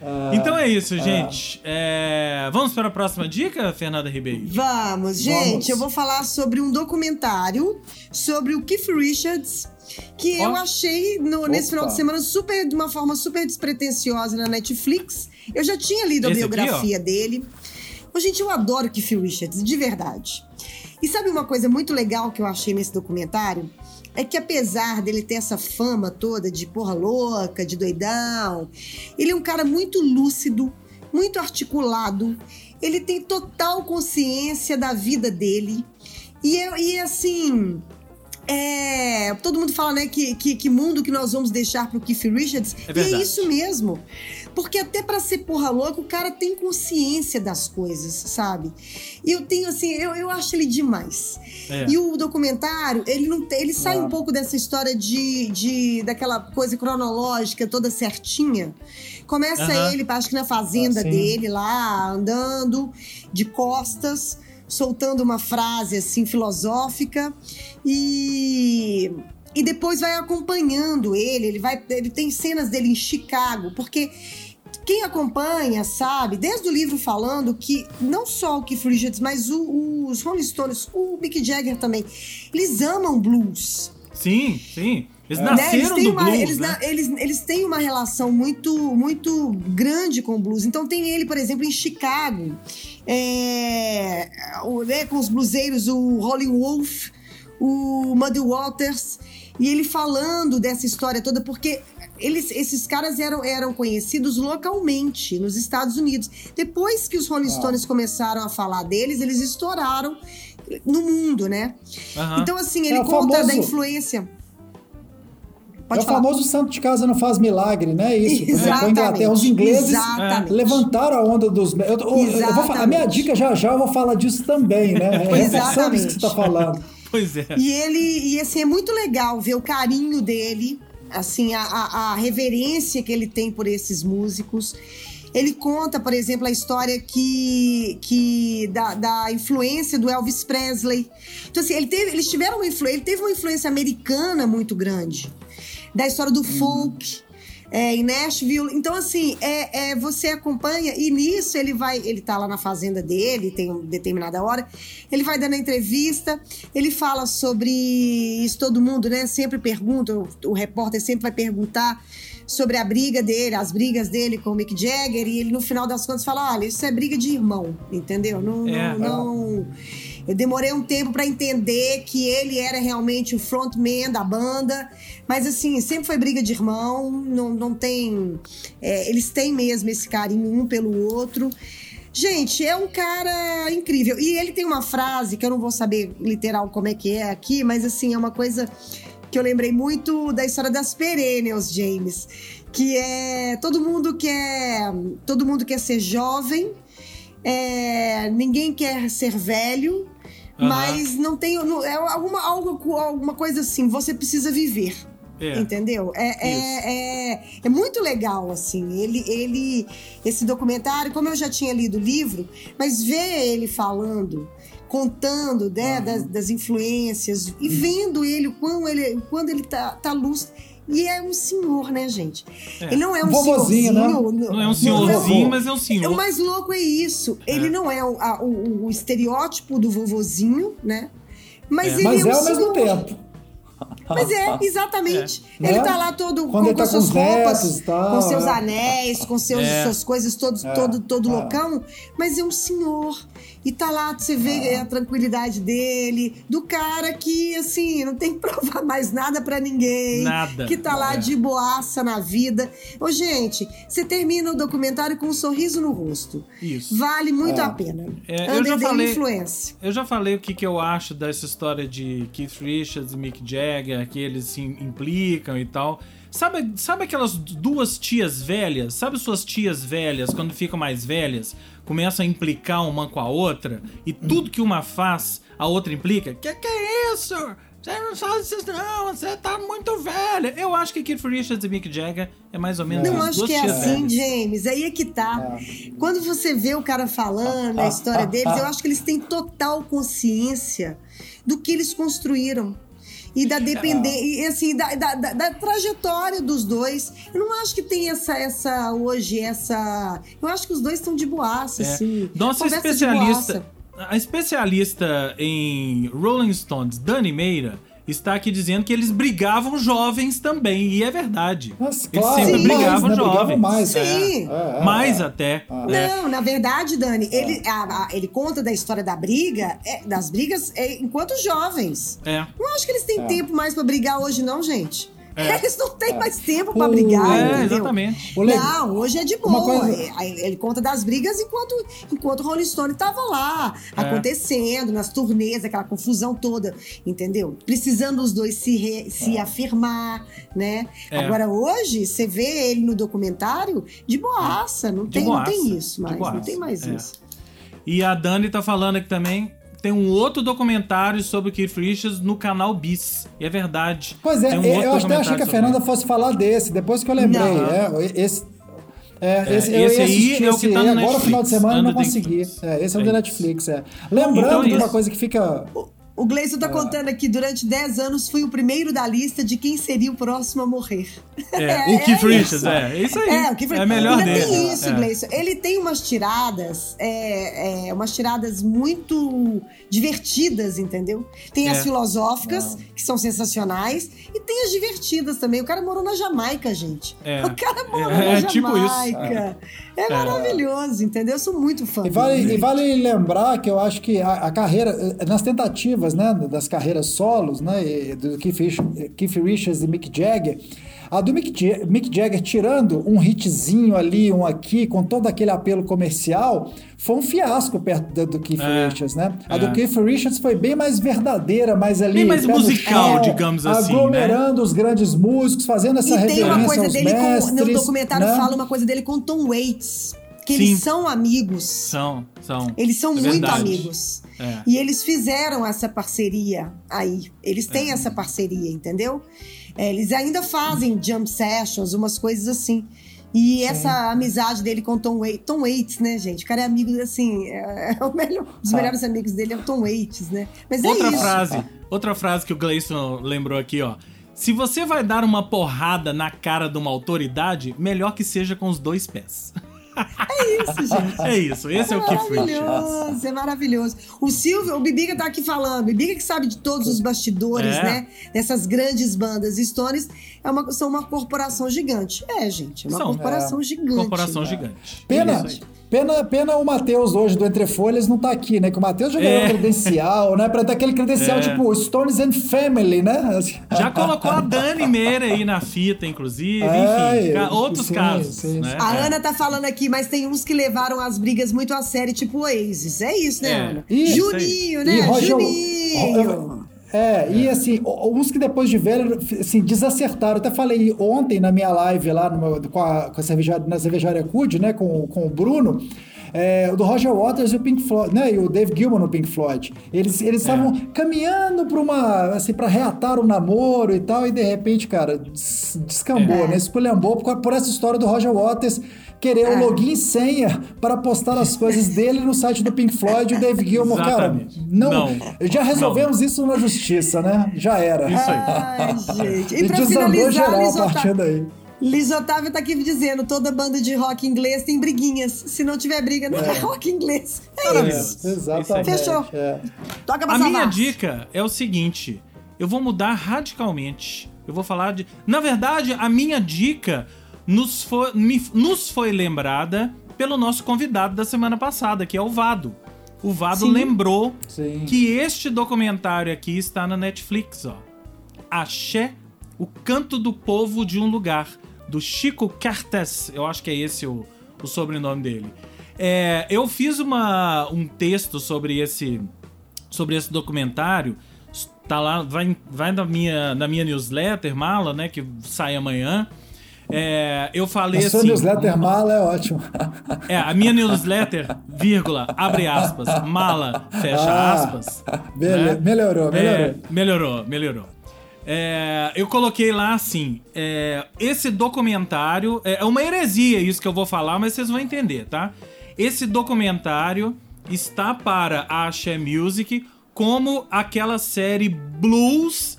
Uh, então é isso, gente. Uh, é... Vamos para a próxima dica, Fernanda Ribeiro? Vamos, gente. Vamos. Eu vou falar sobre um documentário sobre o Keith Richards. Que oh. eu achei no, nesse final de semana super, de uma forma super despretensiosa na Netflix. Eu já tinha lido Esse a biografia aqui, dele. Mas, gente, eu adoro Keith Richards, de verdade. E sabe uma coisa muito legal que eu achei nesse documentário? É que apesar dele ter essa fama toda de porra louca, de doidão, ele é um cara muito lúcido, muito articulado, ele tem total consciência da vida dele. E, e assim, é, todo mundo fala, né, que, que, que, mundo que nós vamos deixar pro Keith Richards. É e é isso mesmo. Porque até para ser porra louca, o cara tem consciência das coisas, sabe? E eu tenho, assim, eu, eu acho ele demais. É. E o documentário, ele não tem, ele sai um pouco dessa história de, de daquela coisa cronológica toda certinha. Começa uh -huh. ele, acho que na fazenda ah, dele lá, andando de costas soltando uma frase assim filosófica e e depois vai acompanhando ele, ele vai ele tem cenas dele em Chicago, porque quem acompanha sabe, desde o livro falando que não só o Keith Richards, mas o, os Rolling Stones, o Mick Jagger também, eles amam blues. Sim, sim. Eles é. nasceram né? eles têm do uma, blues, eles, né? eles, eles têm uma relação muito, muito grande com o blues. Então tem ele, por exemplo, em Chicago, é, o, né, com os bluseiros, o Rolling Wolf, o Muddy Waters, e ele falando dessa história toda, porque eles, esses caras eram, eram conhecidos localmente nos Estados Unidos. Depois que os Rolling ah. Stones ah. começaram a falar deles, eles estouraram no mundo, né? Então, assim, ele é conta famoso... da influência. Pode é falar. o famoso santo de casa não faz milagre, né? Isso. Exatamente. Inglaterra, os ingleses Exatamente. levantaram a onda dos. Eu, eu, eu vou, a minha dica já já eu vou falar disso também, né? É Exatamente. isso que você está falando. Pois é. E ele, e assim, é muito legal ver o carinho dele, assim, a, a, a reverência que ele tem por esses músicos. Ele conta, por exemplo, a história que, que da, da influência do Elvis Presley. Então, assim, ele teve, eles tiveram uma influência, ele teve uma influência americana muito grande da história do uhum. folk. É, em Nashville. Então, assim, é, é, você acompanha e nisso ele vai. Ele tá lá na fazenda dele, tem uma determinada hora. Ele vai dando a entrevista, ele fala sobre isso, todo mundo, né? Sempre pergunta, o, o repórter sempre vai perguntar sobre a briga dele, as brigas dele com o Mick Jagger, e ele no final das contas fala: olha, isso é briga de irmão, entendeu? Não. É. não, não eu demorei um tempo para entender que ele era realmente o frontman da banda, mas assim, sempre foi briga de irmão, não, não tem. É, eles têm mesmo esse carinho um pelo outro. Gente, é um cara incrível. E ele tem uma frase que eu não vou saber literal como é que é aqui, mas assim, é uma coisa que eu lembrei muito da história das perennials, James, que é todo mundo quer, todo mundo quer ser jovem, é, ninguém quer ser velho, uhum. mas não tem. Não, é alguma, algo, alguma coisa assim, você precisa viver. É. Entendeu? É, é, é, é, muito legal, assim. Ele, ele. Esse documentário, como eu já tinha lido o livro, mas ver ele falando contando né, uhum. das, das, influências e vendo ele quando ele quando ele tá, tá lúcido e é um senhor, né, gente? É. Ele não é um Vovozinho, senhorzinho. Né? Não é um senhorzinho, mas é um senhor. O mais louco é isso. É. Ele não é o, a, o, o, estereótipo do vovozinho, né? Mas é. ele mas é, é ao mesmo tempo. Mas é, exatamente. É. Ele tá lá todo com, com, tá suas com roupas, tal, com seus é. anéis, com seus, é. suas coisas, todo, é. todo, todo é. loucão, mas é um senhor. E tá lá, você vê a tranquilidade dele, do cara que, assim, não tem que provar mais nada para ninguém. Nada. Que tá lá de boaça na vida. Ô, gente, você termina o documentário com um sorriso no rosto. Isso. Vale muito a pena. É, eu já falei, influência. Eu já falei o que, que eu acho dessa história de Keith Richards e Mick Jagger, que eles se implicam e tal. Sabe, sabe aquelas duas tias velhas? Sabe suas tias velhas, quando ficam mais velhas, começam a implicar uma com a outra? E tudo que uma faz, a outra implica? Que que é isso? Você não faz isso não, você tá muito velha. Eu acho que Keith Richards e Mick Jagger é mais ou menos Não acho que é assim, velhas. James. Aí é que tá. É. Quando você vê o cara falando a história deles, eu acho que eles têm total consciência do que eles construíram e da dependência, assim, da, da, da, da, trajetória dos dois. Eu não acho que tem essa, essa hoje, essa. Eu acho que os dois estão de boaça, é. assim. Nossa especialista. A especialista em Rolling Stones, Dani Meira, está aqui dizendo que eles brigavam jovens também, e é verdade. Mas, eles claro, sempre sim, brigavam mais, jovens. Né? mais. Sim. É, é, mais é, até. É. Não, na verdade, Dani, ele, a, a, ele conta da história da briga, é, das brigas enquanto jovens. É. Não acho que eles têm tempo mais para brigar hoje, não, gente. É. Eles não têm é. mais tempo pra brigar, é, entendeu? Exatamente. Não, hoje é de boa. Coisa... Ele conta das brigas enquanto, enquanto o Rolling Stone tava lá, é. acontecendo, nas turnês, aquela confusão toda, entendeu? Precisando os dois se, re... se é. afirmar, né? É. Agora, hoje, você vê ele no documentário de boaça. Não, de tem, boaça. não tem isso mais. Não tem mais isso. E a Dani tá falando aqui também tem um outro documentário sobre o Keith Richards no canal Bis. E é verdade. Pois é, um eu até achei que a Fernanda ele. fosse falar desse, depois que eu lembrei. É, esse, é, esse, é, esse aí é o que tá no agora, Netflix, final de semana, eu não consegui. É, esse é o é do Netflix, é. Lembrando então, de uma coisa que fica... O Gleison tá é. contando aqui, durante 10 anos fui o primeiro da lista de quem seria o próximo a morrer. É, o Keith é Richards, é. Isso aí. É, o Keith É melhor Ainda dele. tem isso, é. Gleison. Ele tem umas tiradas, é, é, umas tiradas muito divertidas, entendeu? Tem as é. filosóficas, Não. que são sensacionais, e tem as divertidas também. O cara morou na Jamaica, gente. É. O cara morou na Jamaica. Tipo isso. É, maravilhoso, entendeu? Eu sou muito fã. E vale, e vale lembrar que eu acho que a, a carreira, nas tentativas né, das carreiras solos, né, do Keith, Keith Richards e Mick Jagger, a do Mick, Mick Jagger tirando um hitzinho ali, um aqui, com todo aquele apelo comercial, foi um fiasco perto do, do Keith é, Richards, né? A é. do Keith Richards foi bem mais verdadeira, mais ali... Bem mais musical, digamos assim, Aglomerando né? os grandes músicos, fazendo essa e reverência tem uma coisa dele mestres, com, No documentário né? fala uma coisa dele com Tom Waits que Sim. eles são amigos. São, são. Eles são é muito verdade. amigos. É. E eles fizeram essa parceria aí. Eles têm é. essa parceria, entendeu? É, eles ainda fazem jump sessions, umas coisas assim. E Sim. essa amizade dele com Tom Waits, Tom Waits, né, gente? O cara é amigo, assim, é, é o melhor, um dos ah. melhores amigos dele é o Tom Waits, né? Mas é outra isso. frase, outra frase que o Gleison lembrou aqui, ó. Se você vai dar uma porrada na cara de uma autoridade, melhor que seja com os dois pés. É isso, gente. É isso, esse é, é o Keith Richards. É maravilhoso. O Silvio, o Bibiga tá aqui falando. Bibiga que sabe de todos os bastidores, é. né? Dessas grandes bandas. Stones é uma, são uma corporação gigante. É, gente, é uma são, corporação é. gigante. Corporação gigante. Pena. Pena, pena o Matheus hoje do Entre Folhas não tá aqui, né? Que o Matheus já ganhou é. credencial, né? Pra ter aquele credencial é. tipo Stones and Family, né? Já colocou a Dani Meira aí na fita, inclusive. É, Enfim, outros sim, casos. Sim, né? A Ana tá falando aqui, mas tem uns que levaram as brigas muito a sério, tipo Oasis. É isso, né, é. Ana? Isso, Juninho, né? Roger, Juninho. É, e assim, uns que depois de velho, assim, desacertaram. Até falei ontem na minha live lá no, com, a, com a cervejaria, na cervejaria Cud, né, com, com o Bruno. é, do Roger Waters e o Pink Floyd, né? E o Dave Gilman no Pink Floyd. Eles eles estavam é. caminhando para uma assim para reatar o um namoro e tal e de repente, cara, descambou, é. né? Esculhambou por, por essa história do Roger Waters querer o é. login e senha para postar as coisas dele no site do Pink Floyd e o Dave Gilmour, cara, não, não, já resolvemos não. isso na justiça, né? Já era. Isso aí. Ai, gente. E, e pra finalizar, geral a partir daí. Liz Otávio tá aqui dizendo: toda banda de rock inglês tem briguinhas. Se não tiver briga, não é, é rock inglês. É, é isso. Exatamente. Fechou. É. Toca pra A minha dica é o seguinte: eu vou mudar radicalmente. Eu vou falar de. Na verdade, a minha dica nos foi, me, nos foi lembrada pelo nosso convidado da semana passada, que é o Vado. O Vado Sim. lembrou Sim. que este documentário aqui está na Netflix, ó. Axé, o canto do povo de um lugar do Chico Cartes. Eu acho que é esse o, o sobrenome dele. É, eu fiz uma, um texto sobre esse, sobre esse documentário. Tá lá, vai, vai na, minha, na minha newsletter, mala, né? Que sai amanhã. É, eu falei a assim. Sua newsletter mala é ótimo. É, a minha newsletter, vírgula, abre aspas, mala, fecha ah, aspas. né? Melhorou, melhorou. É, melhorou, melhorou. É, eu coloquei lá assim: é, esse documentário. É, é uma heresia isso que eu vou falar, mas vocês vão entender, tá? Esse documentário está para a Axé Music como aquela série Blues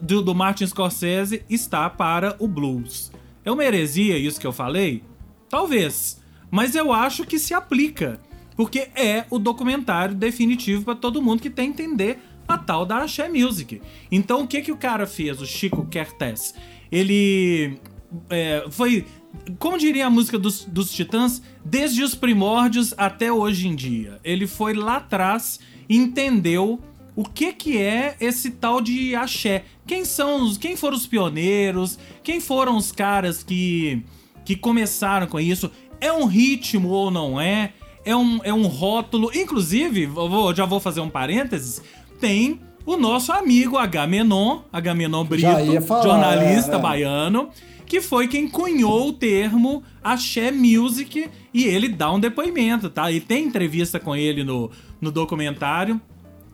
do, do Martin Scorsese está para o Blues. É uma heresia isso que eu falei? Talvez. Mas eu acho que se aplica. Porque é o documentário definitivo para todo mundo que tem entender a tal da Axé Music. Então o que que o cara fez, o Chico Kertes? Ele é, foi, como diria a música dos, dos Titãs, desde os primórdios até hoje em dia. Ele foi lá atrás entendeu o que que é esse tal de axé. Quem são os, quem foram os pioneiros? Quem foram os caras que que começaram com isso? É um ritmo ou não é? É um, é um rótulo. Inclusive, vou, já vou fazer um parênteses tem o nosso amigo Agamenon, Agamenon Brito, falar, jornalista é, é. baiano, que foi quem cunhou o termo Axé Music e ele dá um depoimento, tá? E tem entrevista com ele no, no documentário.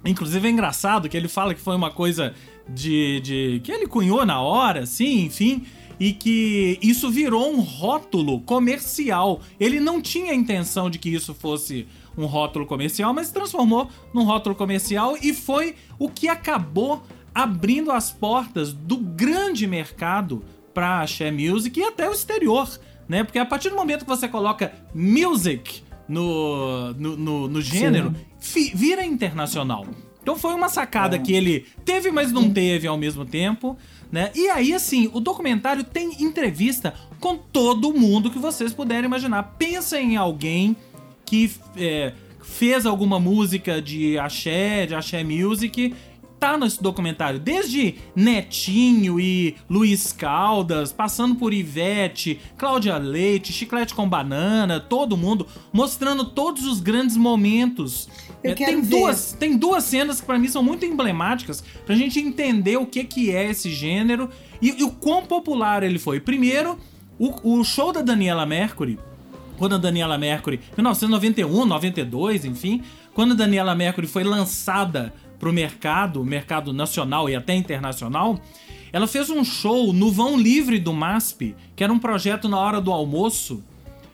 Inclusive é engraçado que ele fala que foi uma coisa de, de que ele cunhou na hora, assim, enfim, e que isso virou um rótulo comercial. Ele não tinha a intenção de que isso fosse um rótulo comercial, mas se transformou num rótulo comercial e foi o que acabou abrindo as portas do grande mercado para a Share Music e até o exterior, né? Porque a partir do momento que você coloca music no, no, no, no gênero, fi, vira internacional. Então foi uma sacada é. que ele teve, mas não teve ao mesmo tempo, né? E aí, assim, o documentário tem entrevista com todo mundo que vocês puderem imaginar. Pensa em alguém que é, fez alguma música de axé, de axé music, tá nesse documentário. Desde Netinho e Luiz Caldas, passando por Ivete, Cláudia Leite, Chiclete com Banana, todo mundo, mostrando todos os grandes momentos. É, tem, ver. duas, tem duas cenas que para mim são muito emblemáticas pra gente entender o que, que é esse gênero e, e o quão popular ele foi. Primeiro, o, o show da Daniela Mercury quando a Daniela Mercury, 1991, 92, enfim, quando a Daniela Mercury foi lançada para o mercado, mercado nacional e até internacional, ela fez um show no vão livre do MASP, que era um projeto na hora do almoço,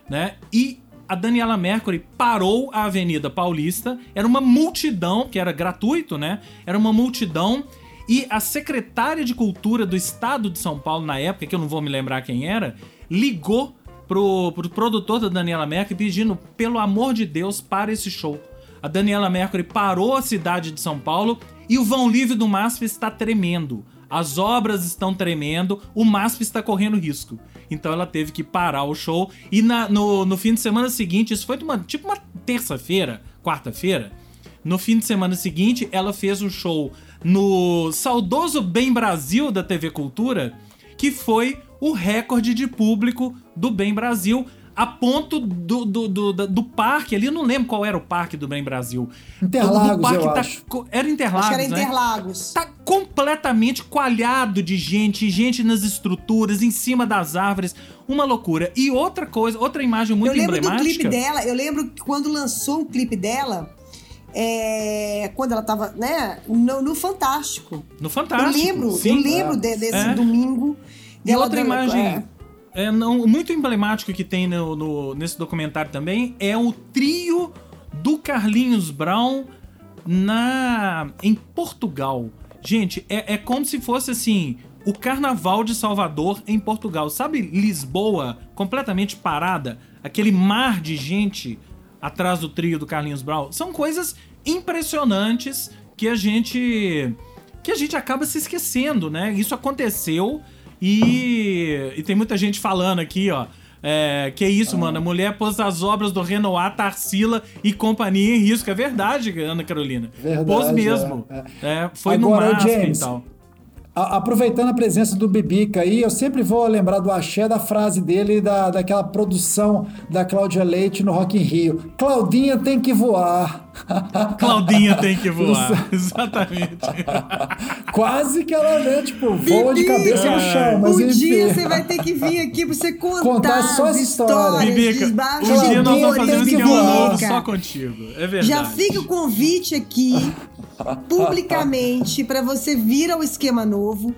né? E a Daniela Mercury parou a Avenida Paulista, era uma multidão, que era gratuito, né? Era uma multidão e a secretária de Cultura do Estado de São Paulo na época, que eu não vou me lembrar quem era, ligou pro, pro produtor da Daniela Mercury pedindo, pelo amor de Deus, para esse show. A Daniela Mercury parou a cidade de São Paulo e o vão livre do MASP está tremendo. As obras estão tremendo, o MASP está correndo risco. Então ela teve que parar o show. E na, no, no fim de semana seguinte, isso foi uma, tipo uma terça-feira, quarta-feira. No fim de semana seguinte, ela fez um show no saudoso Bem Brasil da TV Cultura, que foi o recorde de público do Bem Brasil, a ponto do, do, do, do, parque ali, eu não lembro qual era o parque do Bem Brasil. Interlagos, parque eu tá, acho. Era Interlagos, acho que era Interlagos. Né? Tá completamente coalhado de gente, gente nas estruturas, em cima das árvores, uma loucura. E outra coisa, outra imagem muito emblemática... Eu lembro do clipe dela, eu lembro que quando lançou o clipe dela... É, quando ela tava, né, no, no, Fantástico. No Fantástico. Eu lembro, sim, eu lembro é. de, desse é. domingo. E outra imagem, é não, muito emblemático que tem no, no, nesse documentário também é o trio do Carlinhos Brown na em Portugal. Gente, é, é como se fosse assim o Carnaval de Salvador em Portugal. Sabe Lisboa completamente parada? Aquele mar de gente atrás do trio do Carlinhos Brown. São coisas impressionantes que a gente que a gente acaba se esquecendo, né? Isso aconteceu e, e tem muita gente falando aqui, ó. É, que isso, ah. mano. A mulher pôs as obras do Renoir, Tarsila e companhia em risco. É verdade, Ana Carolina. Verdade, pôs mesmo. É, é. é foi Agora, no MASP e tal. Aproveitando a presença do Bibica aí, eu sempre vou lembrar do axé da frase dele, da, daquela produção da Cláudia Leite no Rock in Rio. Claudinha tem que voar. Claudinha tem que voar, exatamente. Quase que ela, né, tipo, voa de cabeça no chão. Mas um dia você vai ter que vir aqui pra você contar, contar só as histórias. Bibica, um dia nós vamos fazer um esquema novo só contigo, é verdade. Já fica o convite aqui publicamente para você vir ao esquema novo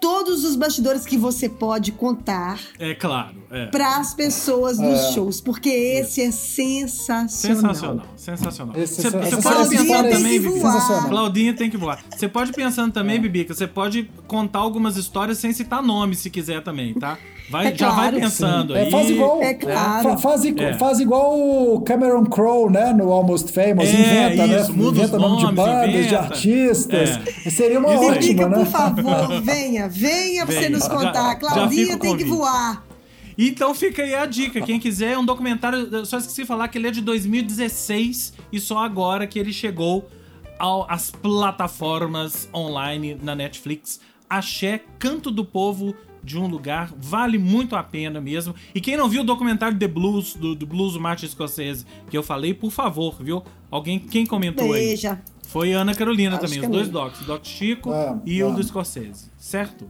todos os bastidores que você pode contar. É claro. É. Para as pessoas dos é. shows, porque esse é sensacional. Sensacional, sensacional. Esse, você, você pode pensar também, Bibi. Claudinha tem que voar. Você pode pensando também, é. Bibica, você pode contar algumas histórias sem citar nomes, se quiser também, tá? Vai, é já claro, vai pensando é, aí. faz igual, é claro. faz, é. faz igual o Cameron Crowe, né? No Almost Famous. É, inventa, né? isso, né? Inventa nome de bandas, inventa. de artistas. É. Seria uma ótima, dica, né? por favor, venha, venha pra você nos contar. Já, Claudinha já tem que voar. Então fica aí a dica. Quem quiser, é um documentário. Só esqueci de falar que ele é de 2016 e só agora que ele chegou às plataformas online na Netflix. Axé, Canto do Povo de um lugar, vale muito a pena mesmo. E quem não viu o documentário The Blues, do, do Blues do Martin Scorsese, que eu falei, por favor, viu? Alguém, quem comentou Veja. aí? Foi Ana Carolina Acho também, os dois docs, o Doc Chico é, e é. o do Scorsese, certo?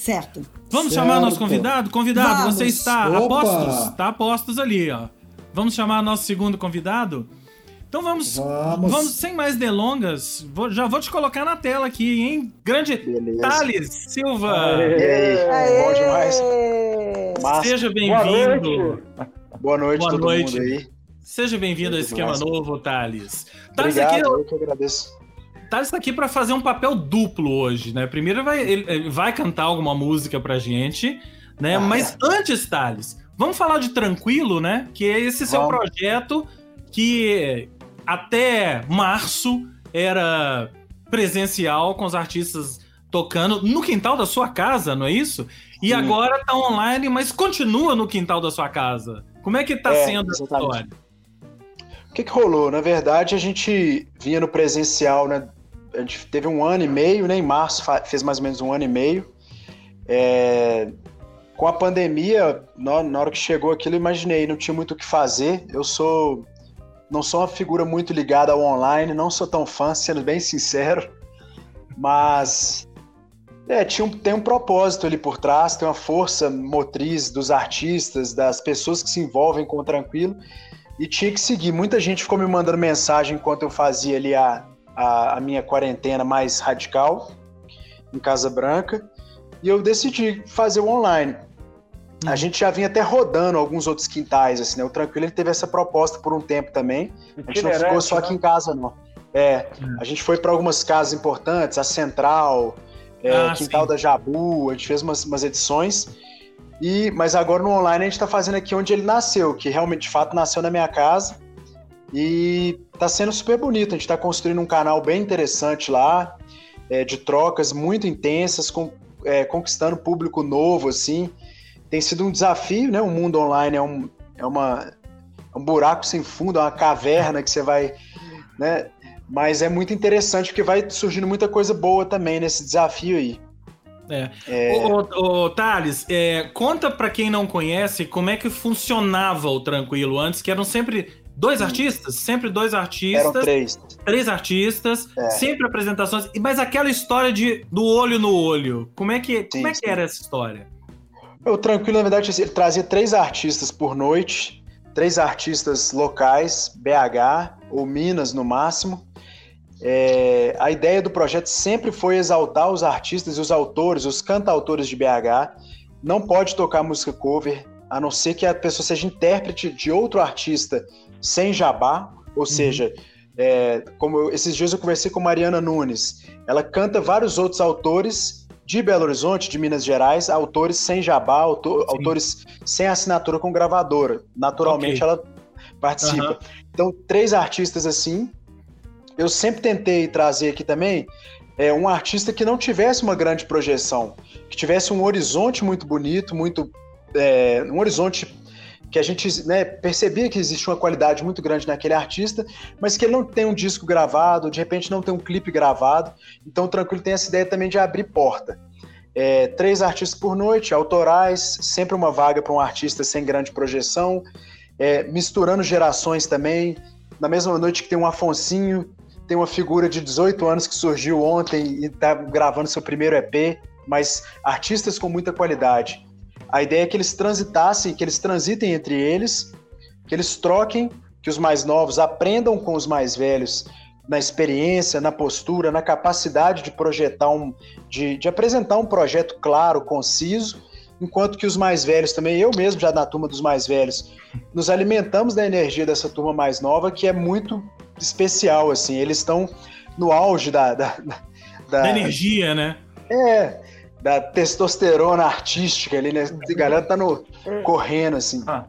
Certo. Vamos certo. chamar nosso convidado? Convidado, Vamos. você está Opa. a postos? Tá a postos ali, ó. Vamos chamar nosso segundo convidado? Então vamos, vamos, vamos sem mais delongas, vou, já vou te colocar na tela aqui, hein? Grande Beleza. Thales Silva. Aê, Aê. Bom demais. Massa. Seja bem-vindo. Boa noite, Boa todo noite. mundo aí. Seja bem-vindo ao Esquema massa. Novo, Thales. Thales Obrigado, aqui, eu que agradeço. Thales está aqui para fazer um papel duplo hoje, né? Primeiro vai, ele vai cantar alguma música pra gente, né? Ah, Mas é. antes, Thales, vamos falar de Tranquilo, né? Que é esse vamos. seu projeto que até março era presencial com os artistas tocando no quintal da sua casa, não é isso? E Sim. agora tá online, mas continua no quintal da sua casa. Como é que tá é, sendo essa história? O que, que rolou? Na verdade, a gente vinha no presencial, né? A gente teve um ano e meio, né? Em março fez mais ou menos um ano e meio. É... Com a pandemia, na hora que chegou aquilo, eu imaginei, não tinha muito o que fazer. Eu sou não sou uma figura muito ligada ao online, não sou tão fã, sendo bem sincero, mas é, tinha um, tem um propósito ali por trás, tem uma força motriz dos artistas, das pessoas que se envolvem com o Tranquilo, e tinha que seguir. Muita gente ficou me mandando mensagem enquanto eu fazia ali a, a, a minha quarentena mais radical, em Casa Branca, e eu decidi fazer o online. A gente já vinha até rodando alguns outros quintais, assim, né? O Tranquilo ele teve essa proposta por um tempo também. A gente não ficou só aqui né? em casa, não. É, a gente foi para algumas casas importantes, a Central, é, ah, Quintal sim. da Jabu, a gente fez umas, umas edições. E, mas agora no online a gente está fazendo aqui onde ele nasceu, que realmente de fato nasceu na minha casa. E está sendo super bonito. A gente está construindo um canal bem interessante lá, é, de trocas muito intensas, com, é, conquistando público novo, assim tem sido um desafio, né? O mundo online é um, é uma, é um buraco sem fundo, é uma caverna que você vai, né? Mas é muito interessante porque vai surgindo muita coisa boa também nesse desafio aí. É. é... Ô, ô, ô Thales, é, conta para quem não conhece como é que funcionava o Tranquilo antes, que eram sempre dois artistas? Sempre dois artistas. Eram três. Três artistas, é. sempre apresentações. Mas aquela história de do olho no olho, como é que, sim, como é que era essa história? O Tranquilo, na verdade, ele trazia três artistas por noite, três artistas locais, BH ou Minas no máximo. É, a ideia do projeto sempre foi exaltar os artistas e os autores, os cantautores de BH. Não pode tocar música cover, a não ser que a pessoa seja intérprete de outro artista sem jabá, ou uhum. seja, é, como eu, esses dias eu conversei com Mariana Nunes, ela canta vários outros autores de Belo Horizonte, de Minas Gerais, autores sem jabá, autor, autores sem assinatura com gravadora. Naturalmente okay. ela participa. Uhum. Então, três artistas assim. Eu sempre tentei trazer aqui também é, um artista que não tivesse uma grande projeção, que tivesse um horizonte muito bonito, muito é, um horizonte que a gente né, percebia que existia uma qualidade muito grande naquele artista, mas que ele não tem um disco gravado, de repente não tem um clipe gravado. Então, Tranquilo tem essa ideia também de abrir porta. É, três artistas por noite, autorais, sempre uma vaga para um artista sem grande projeção, é, misturando gerações também. Na mesma noite que tem um Afonsinho, tem uma figura de 18 anos que surgiu ontem e está gravando seu primeiro EP, mas artistas com muita qualidade. A ideia é que eles transitassem, que eles transitem entre eles, que eles troquem, que os mais novos aprendam com os mais velhos na experiência, na postura, na capacidade de projetar um, de, de apresentar um projeto claro, conciso, enquanto que os mais velhos também, eu mesmo já na turma dos mais velhos, nos alimentamos da energia dessa turma mais nova, que é muito especial, assim, eles estão no auge da, da, da, da energia, né? É, da testosterona artística ali, né? A galera tá no, correndo, assim. Ah.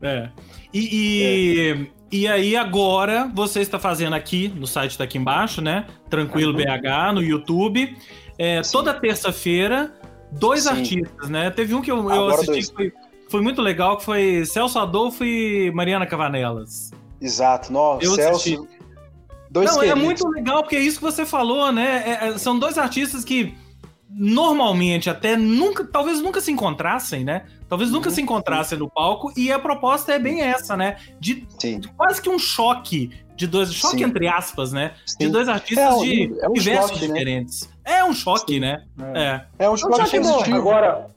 É. E, e, é. e, aí agora você está fazendo aqui, no site tá aqui embaixo, né? Tranquilo BH, no YouTube. É, toda terça-feira, dois Sim. artistas, né? Teve um que eu, eu assisti que foi, foi, muito legal, que foi Celso Adolfo e Mariana Cavanelas. Exato, nossa, eu Celso... Assisti. Dois Não, é queridos. é muito legal, porque é isso que você falou, né? É, é, são dois artistas que normalmente até nunca, talvez nunca se encontrassem, né? Talvez nunca uhum. se encontrassem no palco e a proposta é bem essa, né? De, de quase que um choque de dois, choque Sim. entre aspas, né? Sim. De dois artistas é, de é um diversos choque, né? diferentes. Né? É um choque, Sim. né? É. é. um choque, é um choque Agora,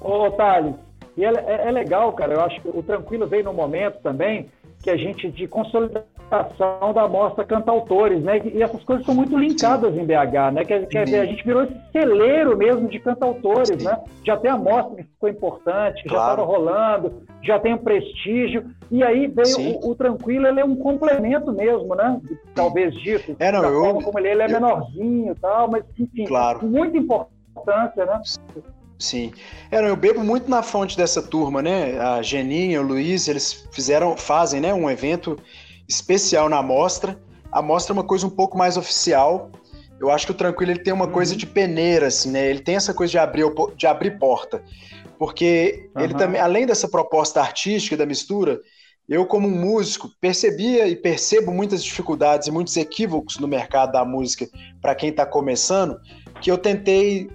ô Thales, e é, é, é legal, cara. Eu acho que o Tranquilo veio no momento também que a gente de consolidação da mostra cantautores, né? E essas coisas estão muito linkadas Sim. em BH, né? Quer, quer dizer, a gente virou esse celeiro mesmo de cantautores, Sim. né? Já tem a mostra que ficou importante, que claro. já estava rolando, já tem o prestígio, e aí veio o, o, Tranquilo, ele é um complemento mesmo, né? Talvez disso. É, não, eu, forma como ele, ele é eu, menorzinho e tal, mas enfim, claro. muita importância, né? Sim. É, eu bebo muito na fonte dessa turma, né? A Geninha, o Luiz, eles fizeram, fazem, né, um evento especial na mostra. A mostra é uma coisa um pouco mais oficial. Eu acho que o Tranquilo ele tem uma uhum. coisa de peneira, assim, né? Ele tem essa coisa de abrir, de abrir porta. Porque uhum. ele também, além dessa proposta artística da mistura, eu, como um músico, percebia e percebo muitas dificuldades e muitos equívocos no mercado da música para quem está começando, que eu tentei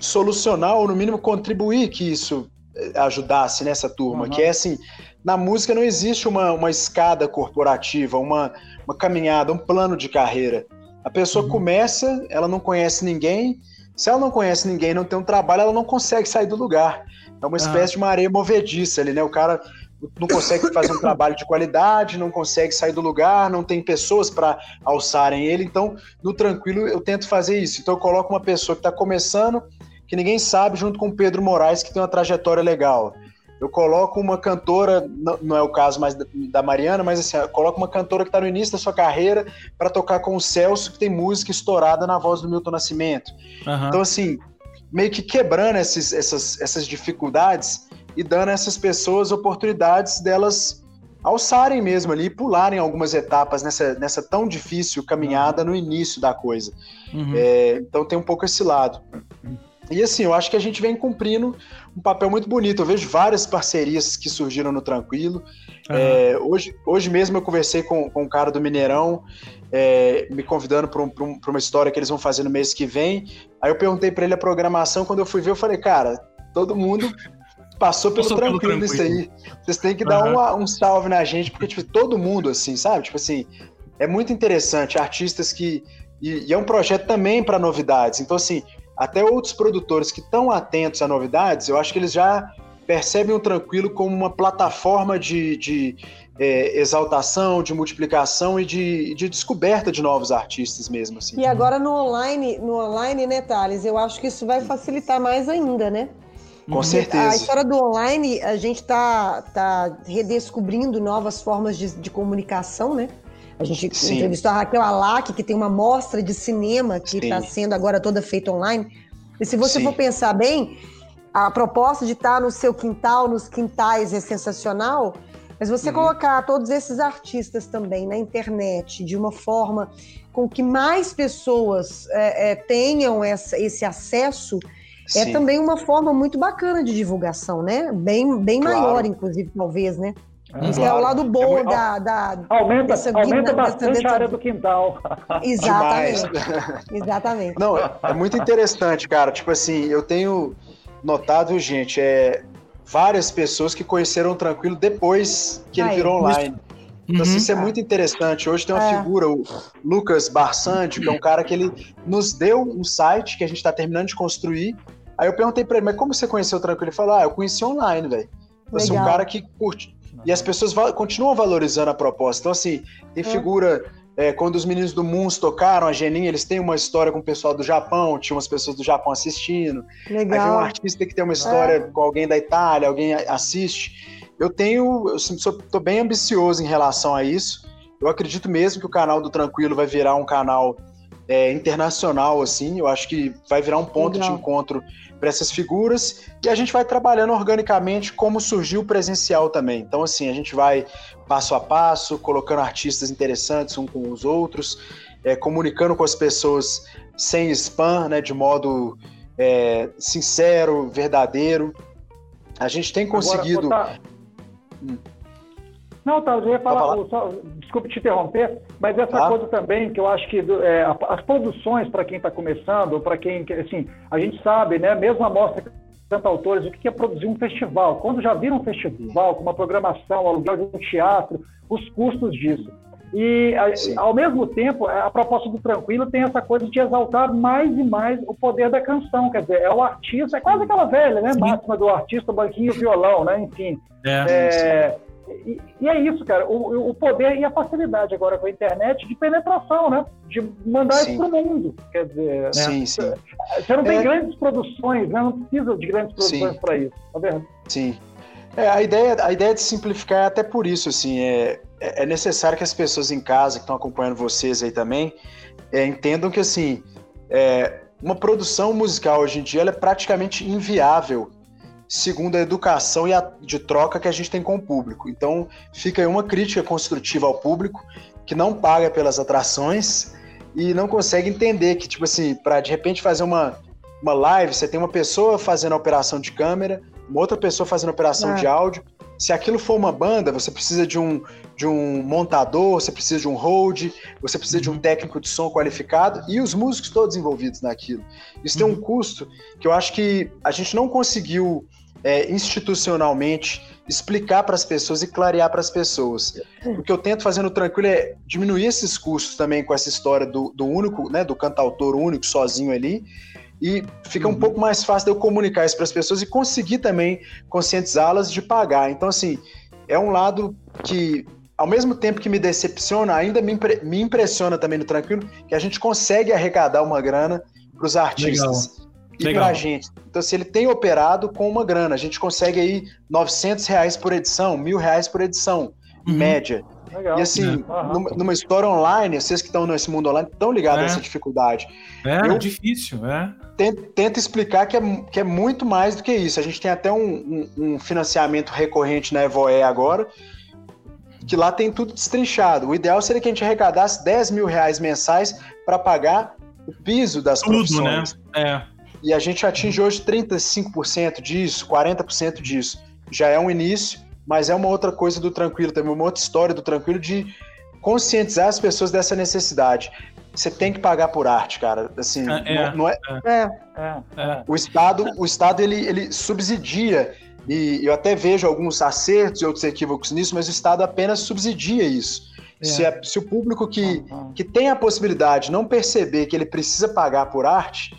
solucionar ou no mínimo contribuir que isso eh, ajudasse nessa turma, uhum. que é assim, na música não existe uma, uma escada corporativa, uma, uma caminhada, um plano de carreira. A pessoa uhum. começa, ela não conhece ninguém, se ela não conhece ninguém, não tem um trabalho, ela não consegue sair do lugar. É uma espécie de uma areia movediça ali, né? O cara não consegue fazer um trabalho de qualidade, não consegue sair do lugar, não tem pessoas para alçarem ele. Então, no tranquilo, eu tento fazer isso. Então, eu coloco uma pessoa que está começando, que ninguém sabe, junto com o Pedro Moraes, que tem uma trajetória legal. Eu coloco uma cantora, não é o caso mais da Mariana, mas assim, eu coloco uma cantora que está no início da sua carreira para tocar com o Celso, que tem música estourada na voz do Milton Nascimento. Uhum. Então, assim, meio que quebrando esses, essas, essas dificuldades e dando a essas pessoas oportunidades delas alçarem mesmo ali, pularem algumas etapas nessa, nessa tão difícil caminhada no início da coisa. Uhum. É, então tem um pouco esse lado. E assim, eu acho que a gente vem cumprindo um papel muito bonito. Eu vejo várias parcerias que surgiram no Tranquilo. Uhum. É, hoje, hoje mesmo eu conversei com, com um cara do Mineirão, é, me convidando para um, um, uma história que eles vão fazer no mês que vem. Aí eu perguntei para ele a programação. Quando eu fui ver, eu falei, cara, todo mundo passou pelo, tranquilo, pelo tranquilo isso aí. Vocês têm que dar um, um salve na gente, porque tipo, todo mundo, assim, sabe? Tipo assim, é muito interessante. Artistas que. E, e é um projeto também para novidades. Então, assim, até outros produtores que estão atentos a novidades, eu acho que eles já percebem o Tranquilo como uma plataforma de, de é, exaltação, de multiplicação e de, de, descoberta de novos artistas mesmo. Assim. E agora no online, no online, né, Thales? Eu acho que isso vai facilitar mais ainda, né? Com certeza. A história do online, a gente está tá redescobrindo novas formas de, de comunicação, né? A gente Sim. entrevistou a Raquel Alac, que tem uma mostra de cinema que está sendo agora toda feita online. E se você Sim. for pensar bem, a proposta de estar no seu quintal, nos quintais, é sensacional. Mas você uhum. colocar todos esses artistas também na internet de uma forma com que mais pessoas é, é, tenham essa, esse acesso é Sim. é também uma forma muito bacana de divulgação, né? Bem, bem claro. maior, inclusive, talvez, né? Isso claro. é o lado bom é muito... da, da. Aumenta, dessa, aumenta bastante dessa... a área do quintal. Exatamente. Exatamente. Não, é muito interessante, cara. Tipo assim, eu tenho notado, gente, é várias pessoas que conheceram o Tranquilo depois que ele virou online. Então, assim, uhum. isso é muito interessante. Hoje tem uma é. figura, o Lucas Barsante, que é um cara que ele nos deu um site que a gente está terminando de construir. Aí eu perguntei para ele, mas como você conheceu o Tranquilo? Ele falou, ah, eu conheci online, velho. Você é um cara que curte e as pessoas continuam valorizando a proposta. Então, assim, tem é. figura. É, quando os meninos do Moons tocaram, a Geninha, eles têm uma história com o pessoal do Japão, tinha umas pessoas do Japão assistindo. Legal. Aí vem um artista que tem uma história é. com alguém da Itália, alguém assiste. Eu tenho, eu estou bem ambicioso em relação a isso. Eu acredito mesmo que o canal do Tranquilo vai virar um canal é, internacional, assim. Eu acho que vai virar um ponto Legal. de encontro para essas figuras e a gente vai trabalhando organicamente como surgiu o presencial também. Então, assim, a gente vai passo a passo, colocando artistas interessantes um com os outros, é, comunicando com as pessoas sem spam, né, de modo é, sincero, verdadeiro. A gente tem conseguido. Agora, hum. Não, tá, eu ia falar, falar? Só, desculpe te interromper, mas essa ah. coisa também que eu acho que é, as produções para quem está começando, ou para quem, assim, a gente sabe, né, mesmo a mostra autores, o que é produzir um festival. Quando já vira um festival, com uma programação, aluguel de um teatro, os custos disso. E, ao mesmo tempo, a proposta do Tranquilo tem essa coisa de exaltar mais e mais o poder da canção. Quer dizer, é o artista, é quase aquela velha, né? Máxima do artista, o banquinho, o violão, né? Enfim. É, é, e, e, é isso, cara. O, o, poder e a facilidade agora com a internet de penetração, né? De mandar sim. isso pro mundo. Quer dizer, né? sim, sim. você não tem é... grandes produções, né? Não precisa de grandes produções para isso, tá vendo? Sim. É, a, ideia, a ideia de simplificar é até por isso, assim, é, é necessário que as pessoas em casa que estão acompanhando vocês aí também é, entendam que, assim, é, uma produção musical hoje em dia é praticamente inviável segundo a educação e a, de troca que a gente tem com o público. Então, fica aí uma crítica construtiva ao público que não paga pelas atrações e não consegue entender que, tipo assim, para de repente fazer uma, uma live, você tem uma pessoa fazendo a operação de câmera, uma outra pessoa fazendo a operação é. de áudio. Se aquilo for uma banda, você precisa de um, de um montador, você precisa de um hold, você precisa de um uhum. técnico de som qualificado e os músicos todos envolvidos naquilo. Isso uhum. tem um uhum. custo que eu acho que a gente não conseguiu é, institucionalmente explicar para as pessoas e clarear para as pessoas. O que eu tento fazer no Tranquilo é diminuir esses custos também com essa história do, do único, né, do cantautor único, sozinho ali, e fica um uhum. pouco mais fácil de eu comunicar isso para as pessoas e conseguir também conscientizá-las de pagar. Então, assim, é um lado que, ao mesmo tempo que me decepciona, ainda me, impre me impressiona também no Tranquilo, que a gente consegue arrecadar uma grana para os artistas. Legal e Legal. pra gente. Então, se ele tem operado com uma grana, a gente consegue aí 900 reais por edição, mil reais por edição, uhum. média. Legal. E assim, uhum. numa, numa, história online, vocês que estão nesse mundo online estão ligados é. a essa dificuldade. É, Eu difícil, é. Tento, tento, explicar que é, que é muito mais do que isso. A gente tem até um, um, um financiamento recorrente na Evoe agora, que lá tem tudo destrinchado. O ideal seria que a gente arrecadasse 10 mil reais mensais para pagar o piso das tudo, né? profissões. Né? É. e a gente atinge hoje 35% disso, 40% disso. Já é um início, mas é uma outra coisa do Tranquilo, também uma outra história do Tranquilo de conscientizar as pessoas dessa necessidade. Você tem que pagar por arte, cara. Assim, é, não, não é, é, é, é, O Estado, o Estado ele, ele subsidia e eu até vejo alguns acertos e outros equívocos nisso, mas o Estado apenas subsidia isso. É. Se, é, se, o público que, uhum. que tem a possibilidade não perceber que ele precisa pagar por arte,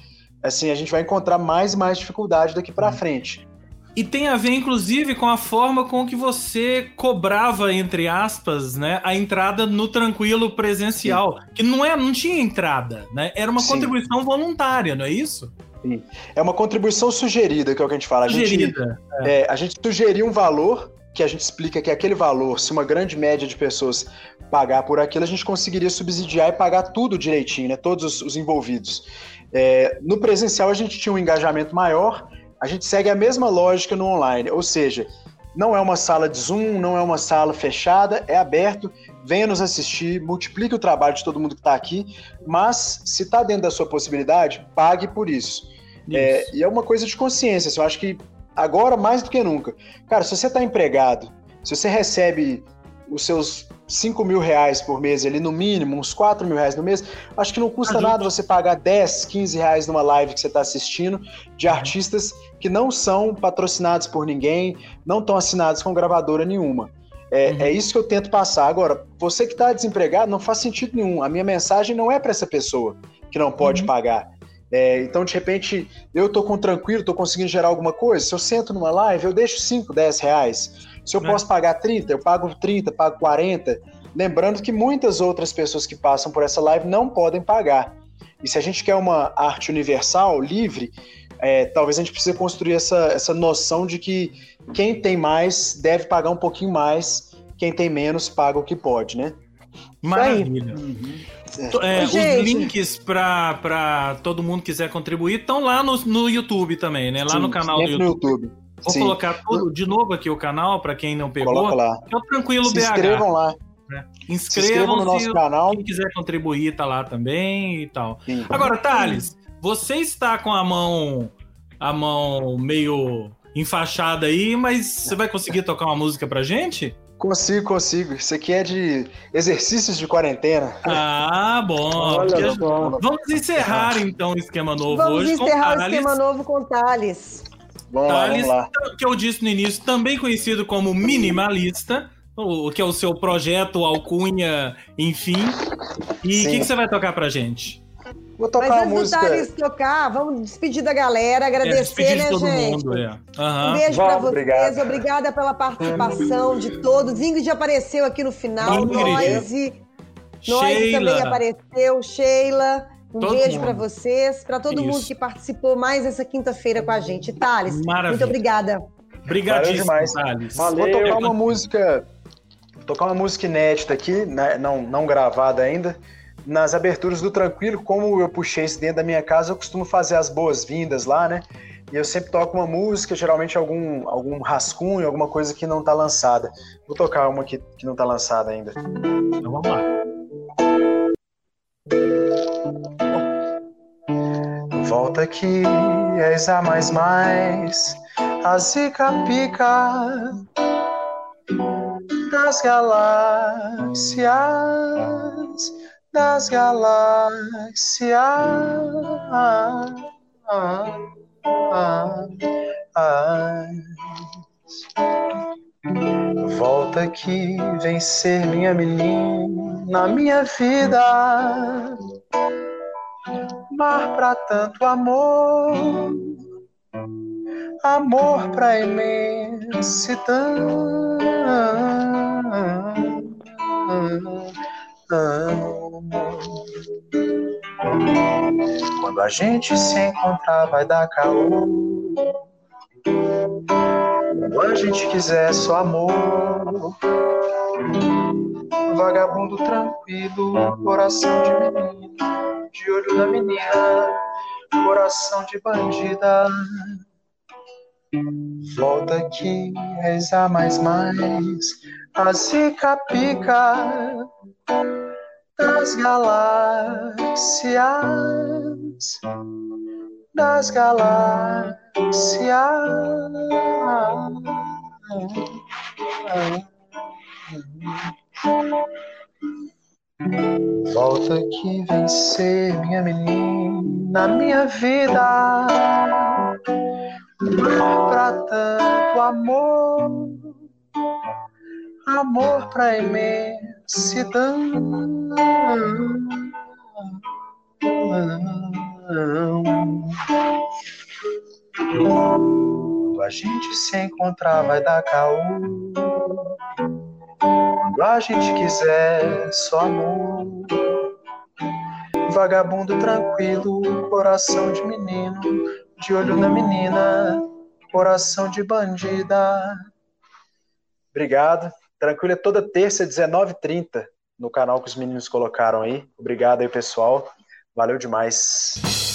assim, a gente vai encontrar mais e mais dificuldade daqui para uhum. frente. E tem a ver, inclusive, com a forma com que você cobrava, entre aspas, né, a entrada no tranquilo presencial. Sim. Que não, é, não tinha entrada, né? Era uma Sim. contribuição voluntária, não é isso? Sim. É uma contribuição sugerida, que é o que a gente fala. Sugerida. A gente, é. É, a gente sugeriu um valor que a gente explica que aquele valor, se uma grande média de pessoas pagar por aquilo, a gente conseguiria subsidiar e pagar tudo direitinho, né? Todos os, os envolvidos. É, no presencial a gente tinha um engajamento maior, a gente segue a mesma lógica no online, ou seja, não é uma sala de Zoom, não é uma sala fechada, é aberto, venha nos assistir, multiplique o trabalho de todo mundo que está aqui, mas se está dentro da sua possibilidade, pague por isso. isso. É, e é uma coisa de consciência, assim, eu acho que agora mais do que nunca. Cara, se você está empregado, se você recebe os seus 5 mil reais por mês ali, no mínimo, uns 4 mil reais no mês, acho que não custa nada você pagar 10, 15 reais numa live que você está assistindo de uhum. artistas que não são patrocinados por ninguém, não estão assinados com gravadora nenhuma. É, uhum. é, isso que eu tento passar. Agora, você que está desempregado, não faz sentido nenhum. A minha mensagem não é para essa pessoa que não pode uhum. pagar. É, então, de repente, eu tô com tranquilo, tô conseguindo gerar alguma coisa. Se eu sento numa live, eu deixo 5, 10 reais. Se eu é. posso pagar 30, eu pago 30, pago 40. Lembrando que muitas outras pessoas que passam por essa live não podem pagar. E se a gente quer uma arte universal, livre, é, talvez a gente precise construir essa, essa noção de que quem tem mais deve pagar um pouquinho mais, quem tem menos paga o que pode, né? Maravilha. Uhum. É, os links para todo mundo que quiser contribuir estão lá no, no YouTube também, né? Lá Sim, no canal do YouTube. YouTube. Vou Sim. colocar tudo, de novo aqui o canal para quem não pegou. Coloca lá. É o Tranquilo Se BH. inscrevam lá. Né? Inscrevam no nosso canal. Quem quiser contribuir tá lá também e tal. Sim. Agora, Thales, você está com a mão a mão meio enfaixada aí, mas você vai conseguir tocar uma música pra gente? Consigo, consigo. Isso aqui é de exercícios de quarentena. Ah, bom. Olha, bom. Vamos encerrar então o esquema novo vamos hoje. Vamos encerrar o esquema novo com Thales. Vamos Thales, lá, vamos lá. que eu disse no início, também conhecido como minimalista, o que é o seu projeto, alcunha, enfim. E o que, que, você vai tocar pra gente? Vou tocar Mas antes música... do Thales tocar, vamos despedir da galera, agradecer, é, né, todo gente? Mundo, é. uhum. Um beijo para vocês, obrigado. obrigada pela participação de todos. Ingrid apareceu aqui no final, Noise. Noise também apareceu, Sheila. Um todo beijo para vocês, para todo Isso. mundo que participou mais essa quinta-feira com a gente. Thales, Maravilha. muito obrigada. Obrigadíssimo, Thales. Valeu. Vou tocar uma música, tocar uma música inédita aqui, né, não, não gravada ainda. Nas aberturas do Tranquilo, como eu puxei isso dentro da minha casa, eu costumo fazer as boas-vindas lá, né? E eu sempre toco uma música, geralmente algum, algum rascunho, alguma coisa que não tá lançada. Vou tocar uma que, que não tá lançada ainda. Então vamos lá. Volta que és a mais mais, a zica pica das galáxias, das galáxias. Volta aqui, vem ser minha menina, minha vida mar pra tanto amor, amor pra imensidão. Quando a gente se encontrar, vai dar calor. Quando a gente quiser só amor, vagabundo tranquilo, coração de menino de olho na menina, coração de bandida. Volta aqui, reza mais mais, a zica pica das galáxias, das galáxias. Volta que vem ser minha menina, minha vida. Pra tanto amor, amor pra imensidão. Quando a gente se encontrar, vai dar caô. Quando a gente quiser, só amor. Vagabundo tranquilo, coração de menino, de olho na menina, coração de bandida. Obrigado. Tranquilo é toda terça, 19h30, no canal que os meninos colocaram aí. Obrigado aí, pessoal. Valeu demais.